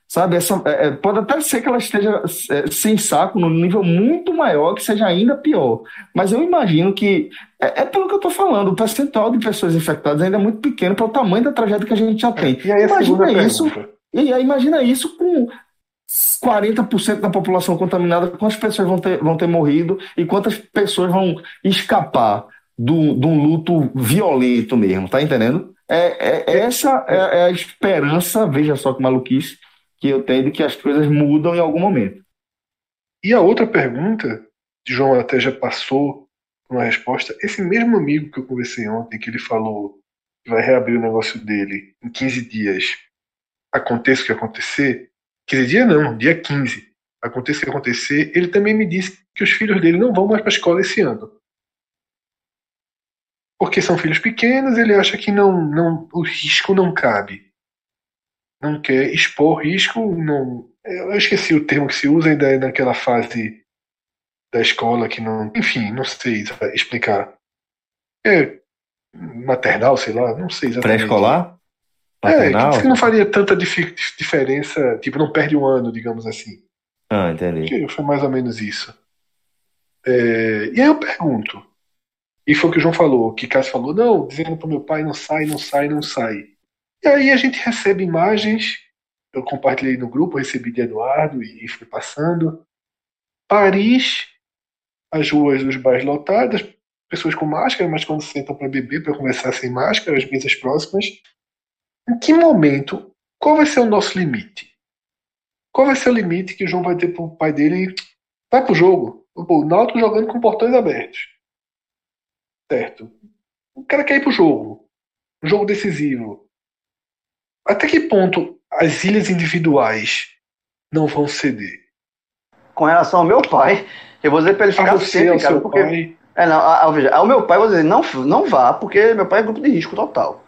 Sabe, essa, é, é, pode até ser que ela esteja é, sem saco num nível muito maior, que seja ainda pior. Mas eu imagino que, é, é pelo que eu estou falando, o percentual de pessoas infectadas ainda é muito pequeno para o tamanho da tragédia que a gente já tem. E aí a imagina isso, e aí imagina isso com 40% da população contaminada, quantas pessoas vão ter, vão ter morrido e quantas pessoas vão escapar do, de um luto violento mesmo, tá entendendo? É, é- essa é, é a esperança, veja só que maluquice, que eu tenho de que as coisas mudam em algum momento. E a outra pergunta, João até já passou uma resposta. Esse mesmo amigo que eu conversei ontem, que ele falou que vai reabrir o negócio dele em 15 dias, aconteça o que acontecer, 15 dias não, dia 15, aconteça o que acontecer, ele também me disse que os filhos dele não vão mais para a escola esse ano. Porque são filhos pequenos, ele acha que não, não, o risco não cabe. Não quer expor risco, não. Eu esqueci o termo que se usa ainda é naquela fase da escola que não. Enfim, não sei explicar. É maternal, sei lá, não sei exatamente. Pré-escolar? É, Paternal? que, que não faria tanta difi- diferença, tipo, não perde um ano, digamos assim. Ah, entendi. Que foi mais ou menos isso. É, e aí eu pergunto, e foi o que o João falou, que Cássio falou, não, dizendo pro meu pai, não sai, não sai, não sai. E aí a gente recebe imagens, eu compartilhei no grupo, recebi de Eduardo e, e fui passando. Paris, as ruas dos bairros lotadas, pessoas com máscara, mas quando sentam para beber, para conversar sem máscara, as mesas próximas. Em que momento, qual vai ser o nosso limite? Qual vai ser o limite que o João vai ter pro pai dele? Vai pro jogo. Pô, O Náutico jogando com portões abertos. Certo. O cara quer ir pro jogo. Um jogo decisivo. Até que ponto as ilhas individuais não vão ceder? Com relação ao meu pai, eu vou dizer pra ele ficar você, sempre ao seu porque pai. É, não, a- a- veja, ao meu pai, eu vou dizer, não, não vá, porque meu pai é grupo de risco total.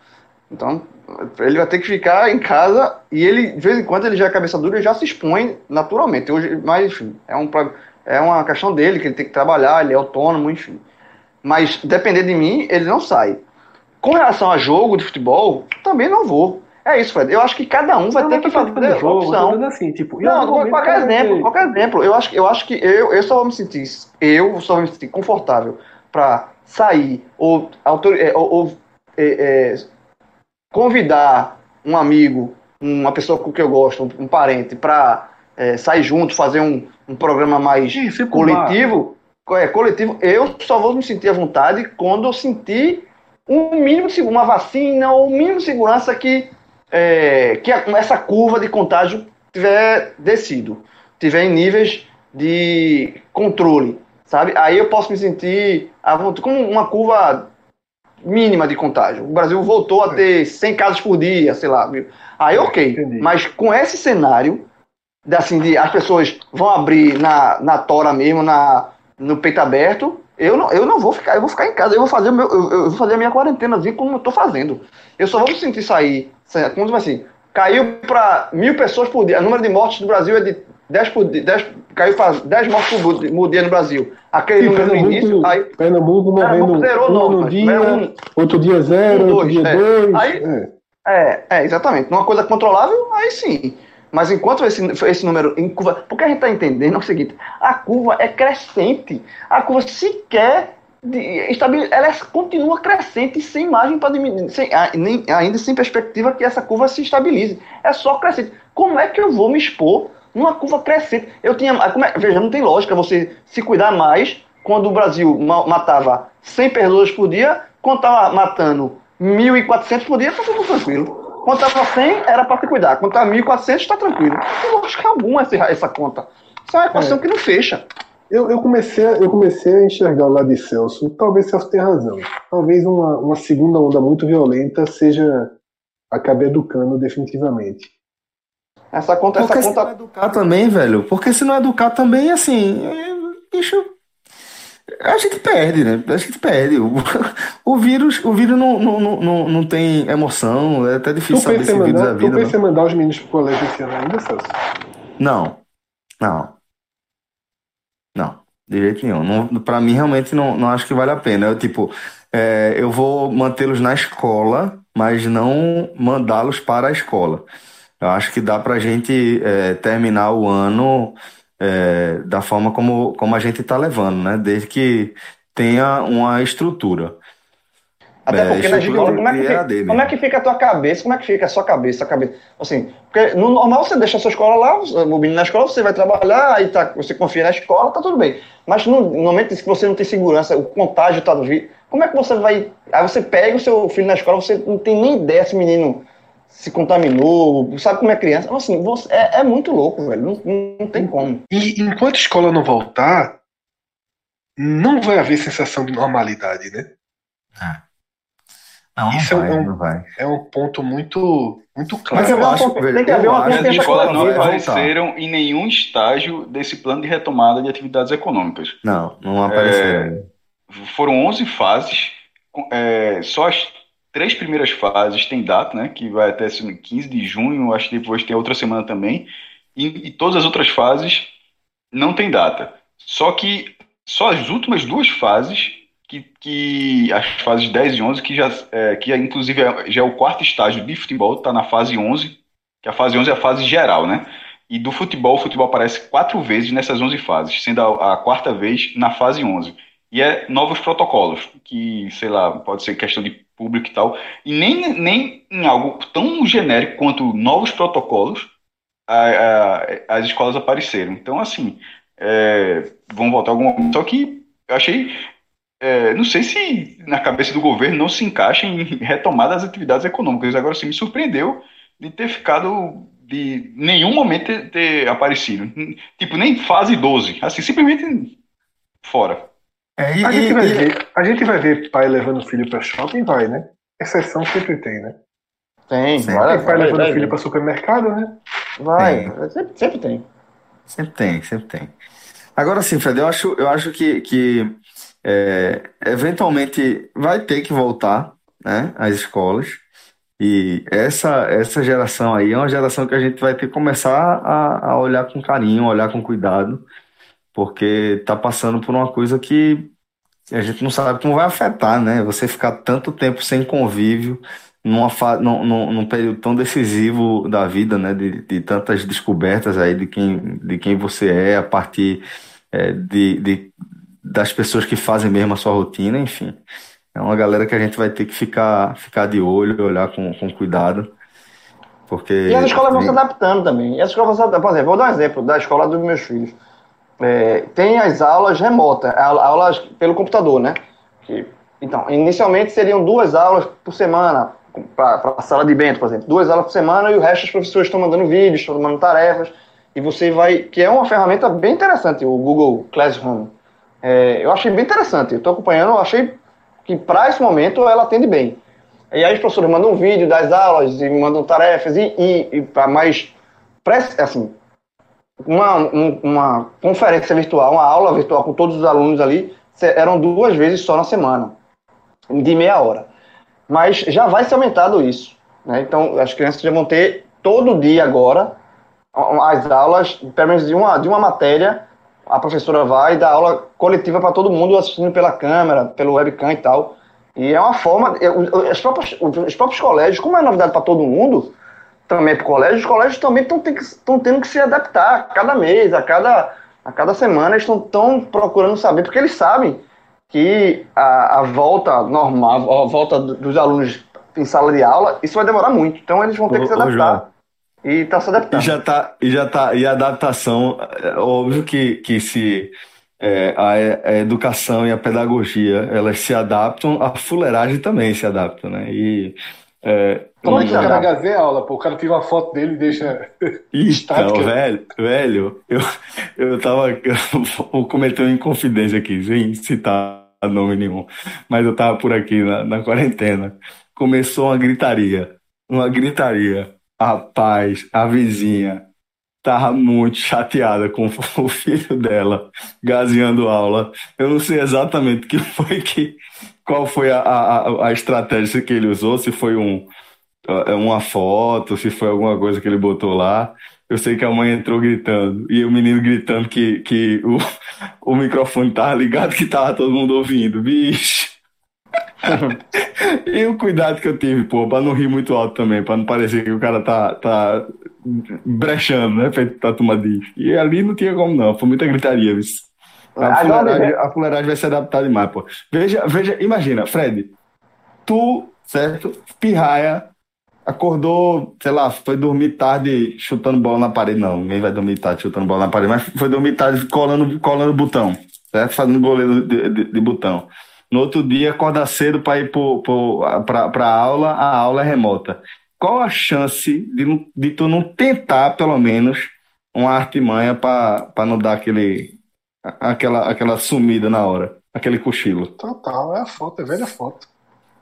Então, ele vai ter que ficar em casa e ele, de vez em quando, ele já é cabeça dura e já se expõe naturalmente. Hoje, mas, enfim, é, um, é uma questão dele, que ele tem que trabalhar, ele é autônomo, enfim. Mas, depender de mim, ele não sai. Com relação a jogo de futebol, também não vou. É isso, Fred. Eu acho que cada um vai Não, ter não que fazer do jogo, opção. assim, tipo, Não, momento qualquer exemplo, ter- qualquer exemplo. Eu acho, que- eu acho que eu, eu só vou me sentir, eu só vou me sentir confortável para sair ou, autor, é, ou, ou, é, é, convidar um amigo, uma pessoa com que eu gosto, um, parente, para sair junto, fazer um, um programa mais bar. coletivo, é, coletivo, eu só vou me sentir à vontade quando eu sentir um mínimo de uma vacina ou um mínimo de segurança que, é, que a- essa curva de contágio tiver descido, tiver em níveis de controle, sabe? Aí eu posso me sentir à vontade, como uma curva mínima de contágio. O Brasil voltou a ter 100 casos por dia, sei lá. viu? Aí ok, entendi. mas com esse cenário, assim, de as pessoas vão abrir na, na tora mesmo, na, no peito aberto, eu não, eu não vou ficar, eu vou ficar em casa, eu vou fazer, meu, eu, eu vou fazer a minha quarentena, assim como eu tô fazendo. Eu só vou me sentir sair, sa- como assim, caiu para mil pessoas por dia, o número de mortes no Brasil é de 10 por dia, 10, caiu para 10 mortes por, di- por dia no Brasil. Aquele número no início, Pernambuco, aí Pernambuco morrendo Pernambuco zerou um não, no dia, um- outro dia zero, um, outro dois, dia é. dois. Aí- é. É, é, exatamente. Numa coisa controlável, aí sim. Mas enquanto esse, esse número em curva. Porque a gente está entendendo é o seguinte: a curva é crescente. A curva sequer. De, estabil- ela é- continua crescente sem margem para diminuir. Sem, nem, ainda sem perspectiva que essa curva se estabilize. É só crescente. Como é que eu vou me expor numa curva crescente? Eu tinha. ah, é- veja, não tem lógica você se cuidar mais quando o Brasil ma- matava 100 pessoas por dia, quando estava matando 1.400 por dia, está tudo tranquilo. Quando estava 100, era para se cuidar. Quando estava 1.400, está tranquilo. Não tem lógica alguma essa, essa conta. Isso é uma equação que não fecha. Eu, eu, comecei, a- eu comecei a enxergar o lado de Celso. Talvez Celso tenha razão. Talvez uma, uma segunda onda muito violenta seja acabe educando definitivamente. Essa conta, Porque essa se não conta. educar também, velho. Porque se não educar também, assim, é, bicho, a gente perde, né? A gente perde. O, o vírus, o vírus não, não, não, não, tem emoção, é até Tu difícil saber pensa, se vírus é mandar, tu vida. pensa em mandar os meninos pro colégio esse ano ainda, Celso? Não, não, não, de jeito nenhum. Não, pra mim, realmente, não, não acho que vale a pena. Eu, tipo, é, eu vou mantê-los na escola, mas não mandá-los para a escola. Eu acho que dá pra gente é, terminar o ano é, da forma como, como a gente tá levando, né? Desde que tenha uma estrutura. Até É, porque na estrutura escola, como é, que de fica, EAD como é que fica a tua cabeça? Como é que fica a sua cabeça? A cabeça? Assim, porque no normal você deixa a sua escola lá, o menino na escola, você vai trabalhar, aí tá, você confia na escola, tá tudo bem. Mas no, no momento que você não tem segurança, o contágio tá do vírus, como é que você vai. Aí você pega o seu filho na escola, você não tem nem ideia se o menino se contaminou, sabe como é criança. Então, assim, você, é, é muito louco, velho. Não, não tem como. E enquanto a escola não voltar, não vai haver sensação de normalidade, né? Não, Isso é um- não vai. É um ponto muito, muito Mas claro. eu haver uma acho, velho, tem que haver eu uma acho As escolas não vai apareceram em nenhum estágio desse plano de retomada de atividades econômicas. Não, não apareceram. Foram 11 fases, é, só as três primeiras fases têm data, né? Que vai até assim, 15 de junho, acho que depois tem outra semana também. E, e todas as outras fases não tem data. Só que só as últimas duas fases, que, que as fases 10 e 11, que já, é, que é, inclusive é- já é o quarto estágio de futebol, está na fase 11, que a fase 11 é a fase geral, né? E do futebol, o futebol aparece quatro vezes nessas 11 fases, sendo a, a quarta vez na fase 11. E é novos protocolos, que, sei lá, pode ser questão de público e tal. E nem, nem em algo tão genérico quanto novos protocolos, a- a- as escolas apareceram. Então, assim, é, vão voltar algum momento. Só que eu achei. é, não sei se na cabeça do governo não se encaixa em retomar das atividades econômicas. Agora, sim, me surpreendeu de ter ficado. de nenhum momento ter aparecido. Tipo, nem fase 12. Assim, simplesmente fora. É, e- A gente, e- vai e- ver, a gente vai ver pai levando o filho para shopping, vai, né? Exceção sempre tem, né? Tem, Sempre vai, Tem pai vai, levando vai, filho para supermercado, né? vai. Tem. Sempre, sempre tem. Sempre tem, sempre tem. Agora sim, Fred, eu acho, eu acho que, que é, eventualmente vai ter que voltar, né, às escolas. E essa, essa geração aí é uma geração que a gente vai ter que começar a, a olhar com carinho, olhar com cuidado, porque está passando por uma coisa que a gente não sabe como vai afetar, né? Você ficar tanto tempo sem convívio numa fa... num, num, num período tão decisivo da vida, né? De, de tantas descobertas aí de quem, de quem você é a partir é, de, de, das pessoas que fazem mesmo a sua rotina, enfim. É uma galera que a gente vai ter que ficar, ficar de olho, olhar com, com cuidado, porque... E as escolas vão se adaptando também. E as escolas vão se adaptando. Por exemplo, vou dar um exemplo da escola dos meus filhos. É, tem as aulas remotas, aulas pelo computador, né? Que- então, inicialmente seriam duas aulas por semana, para a sala de Bento, por exemplo. Duas aulas por semana e o resto os professores estão mandando vídeos, estão mandando tarefas. E você vai. Que é uma ferramenta bem interessante, o Google Classroom. É, eu achei bem interessante. Eu estou acompanhando, eu achei que para esse momento ela atende bem. E aí os professores mandam um vídeo das aulas e mandam tarefas e, e, e para mais assim uma, um- uma conferência virtual, uma aula virtual com todos os alunos ali eram duas vezes só na semana de meia hora. Mas já vai ser aumentado isso, né? Então as crianças já vão ter todo dia agora as aulas, pelo menos de uma de uma matéria, a professora vai dar aula coletiva para todo mundo assistindo pela câmera, pelo webcam e tal. E é uma forma. o- o- As próprias, os próprios colégios, como é novidade para todo mundo, também para o colégio, os colégios também estão tendo que se adaptar a cada mês, a cada, a cada semana, eles estão procurando saber, porque eles sabem que a, a volta normal, a volta do- dos alunos em sala de aula, isso vai demorar muito. Então eles vão ter Ô- que se ô, adaptar. João. E tá se E adaptando. já tá, e já tá, e a adaptação, é óbvio que, que se é, a, e- a educação e a pedagogia elas se adaptam, a fuleiragem também se adapta, né? E É, Como é que o cara gazeia a aula? Pô, o cara tira uma foto dele e deixa. Então, velho, velho, eu, eu tava. Vou cometer uma inconfidência aqui, sem citar nome nenhum. Mas eu tava por aqui na, na quarentena. Começou uma gritaria. Uma gritaria. Rapaz, a vizinha tava muito chateada com o filho dela gazeando aula. Eu não sei exatamente o que foi que. Qual foi a, a, a estratégia que ele usou, se foi um, é uma foto, se foi alguma coisa que ele botou lá. Eu sei que a mãe entrou gritando, e o menino gritando que, que o, o microfone tava ligado, que tava todo mundo ouvindo. Bicho! E o cuidado que eu tive, pô, pra não rir muito alto também, pra não parecer que o cara tá, tá brechando, né? Feito turma diz. E ali não tinha como não, foi muita gritaria, viu? A fuleiragem, a fuleiragem vai se adaptar demais, pô. Veja, veja, imagina, Fred, tu, certo? Pirraia, acordou, sei lá, foi dormir tarde chutando bola na parede. Não, ninguém vai dormir tarde chutando bola na parede, mas foi dormir tarde colando, colando botão, certo? Fazendo goleiro de, de, de botão. No outro dia, acorda cedo para ir pra, pra aula, a aula é remota. Qual a chance de, de tu não tentar, pelo menos, uma artimanha para não dar aquele, aquela, aquela sumida na hora, aquele cochilo? Total, é a foto, é velha foto.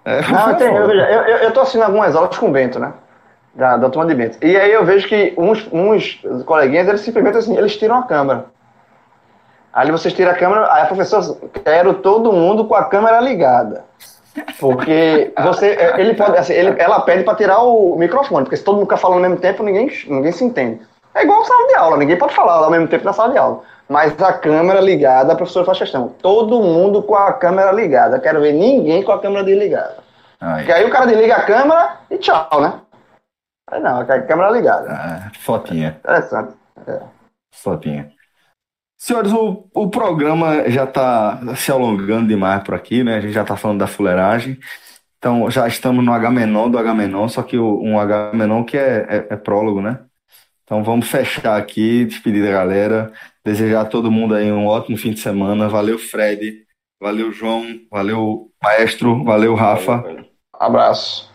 É, Não, eu, tenho, eu, eu, eu tô assistindo algumas aulas com o Bento, né? Da, da turma de Bento. E aí eu vejo que uns, uns coleguinhas, eles simplesmente assim, eles tiram a câmera. Aí vocês tiram a câmera, aí a professora, quero todo mundo com a câmera ligada. Porque você, ele pode, assim, ele, ela pede para tirar o microfone, porque se todo mundo ficar falando ao mesmo tempo, ninguém, ninguém se entende. É igual sala de aula, ninguém pode falar ao mesmo tempo na sala de aula. Mas a câmera ligada, a professora faz questão. Todo mundo com a câmera ligada. Quero ver ninguém com a câmera desligada. Aí, Porque aí o cara desliga a câmera e tchau, né? Aí não, a câmera ligada. ah, fotinha. Interessante. Fotinha. Senhores, o, o programa já está se alongando demais por aqui, né? A gente já está falando da fuleiragem. Então, já estamos no H menor do H menor, só que o- um H menor que é, é, é prólogo, né? Então, vamos fechar aqui, despedir da galera, desejar a todo mundo aí um ótimo fim de semana. Valeu, Fred. Valeu, João. Valeu, Maestro. Valeu, Rafa. Abraço.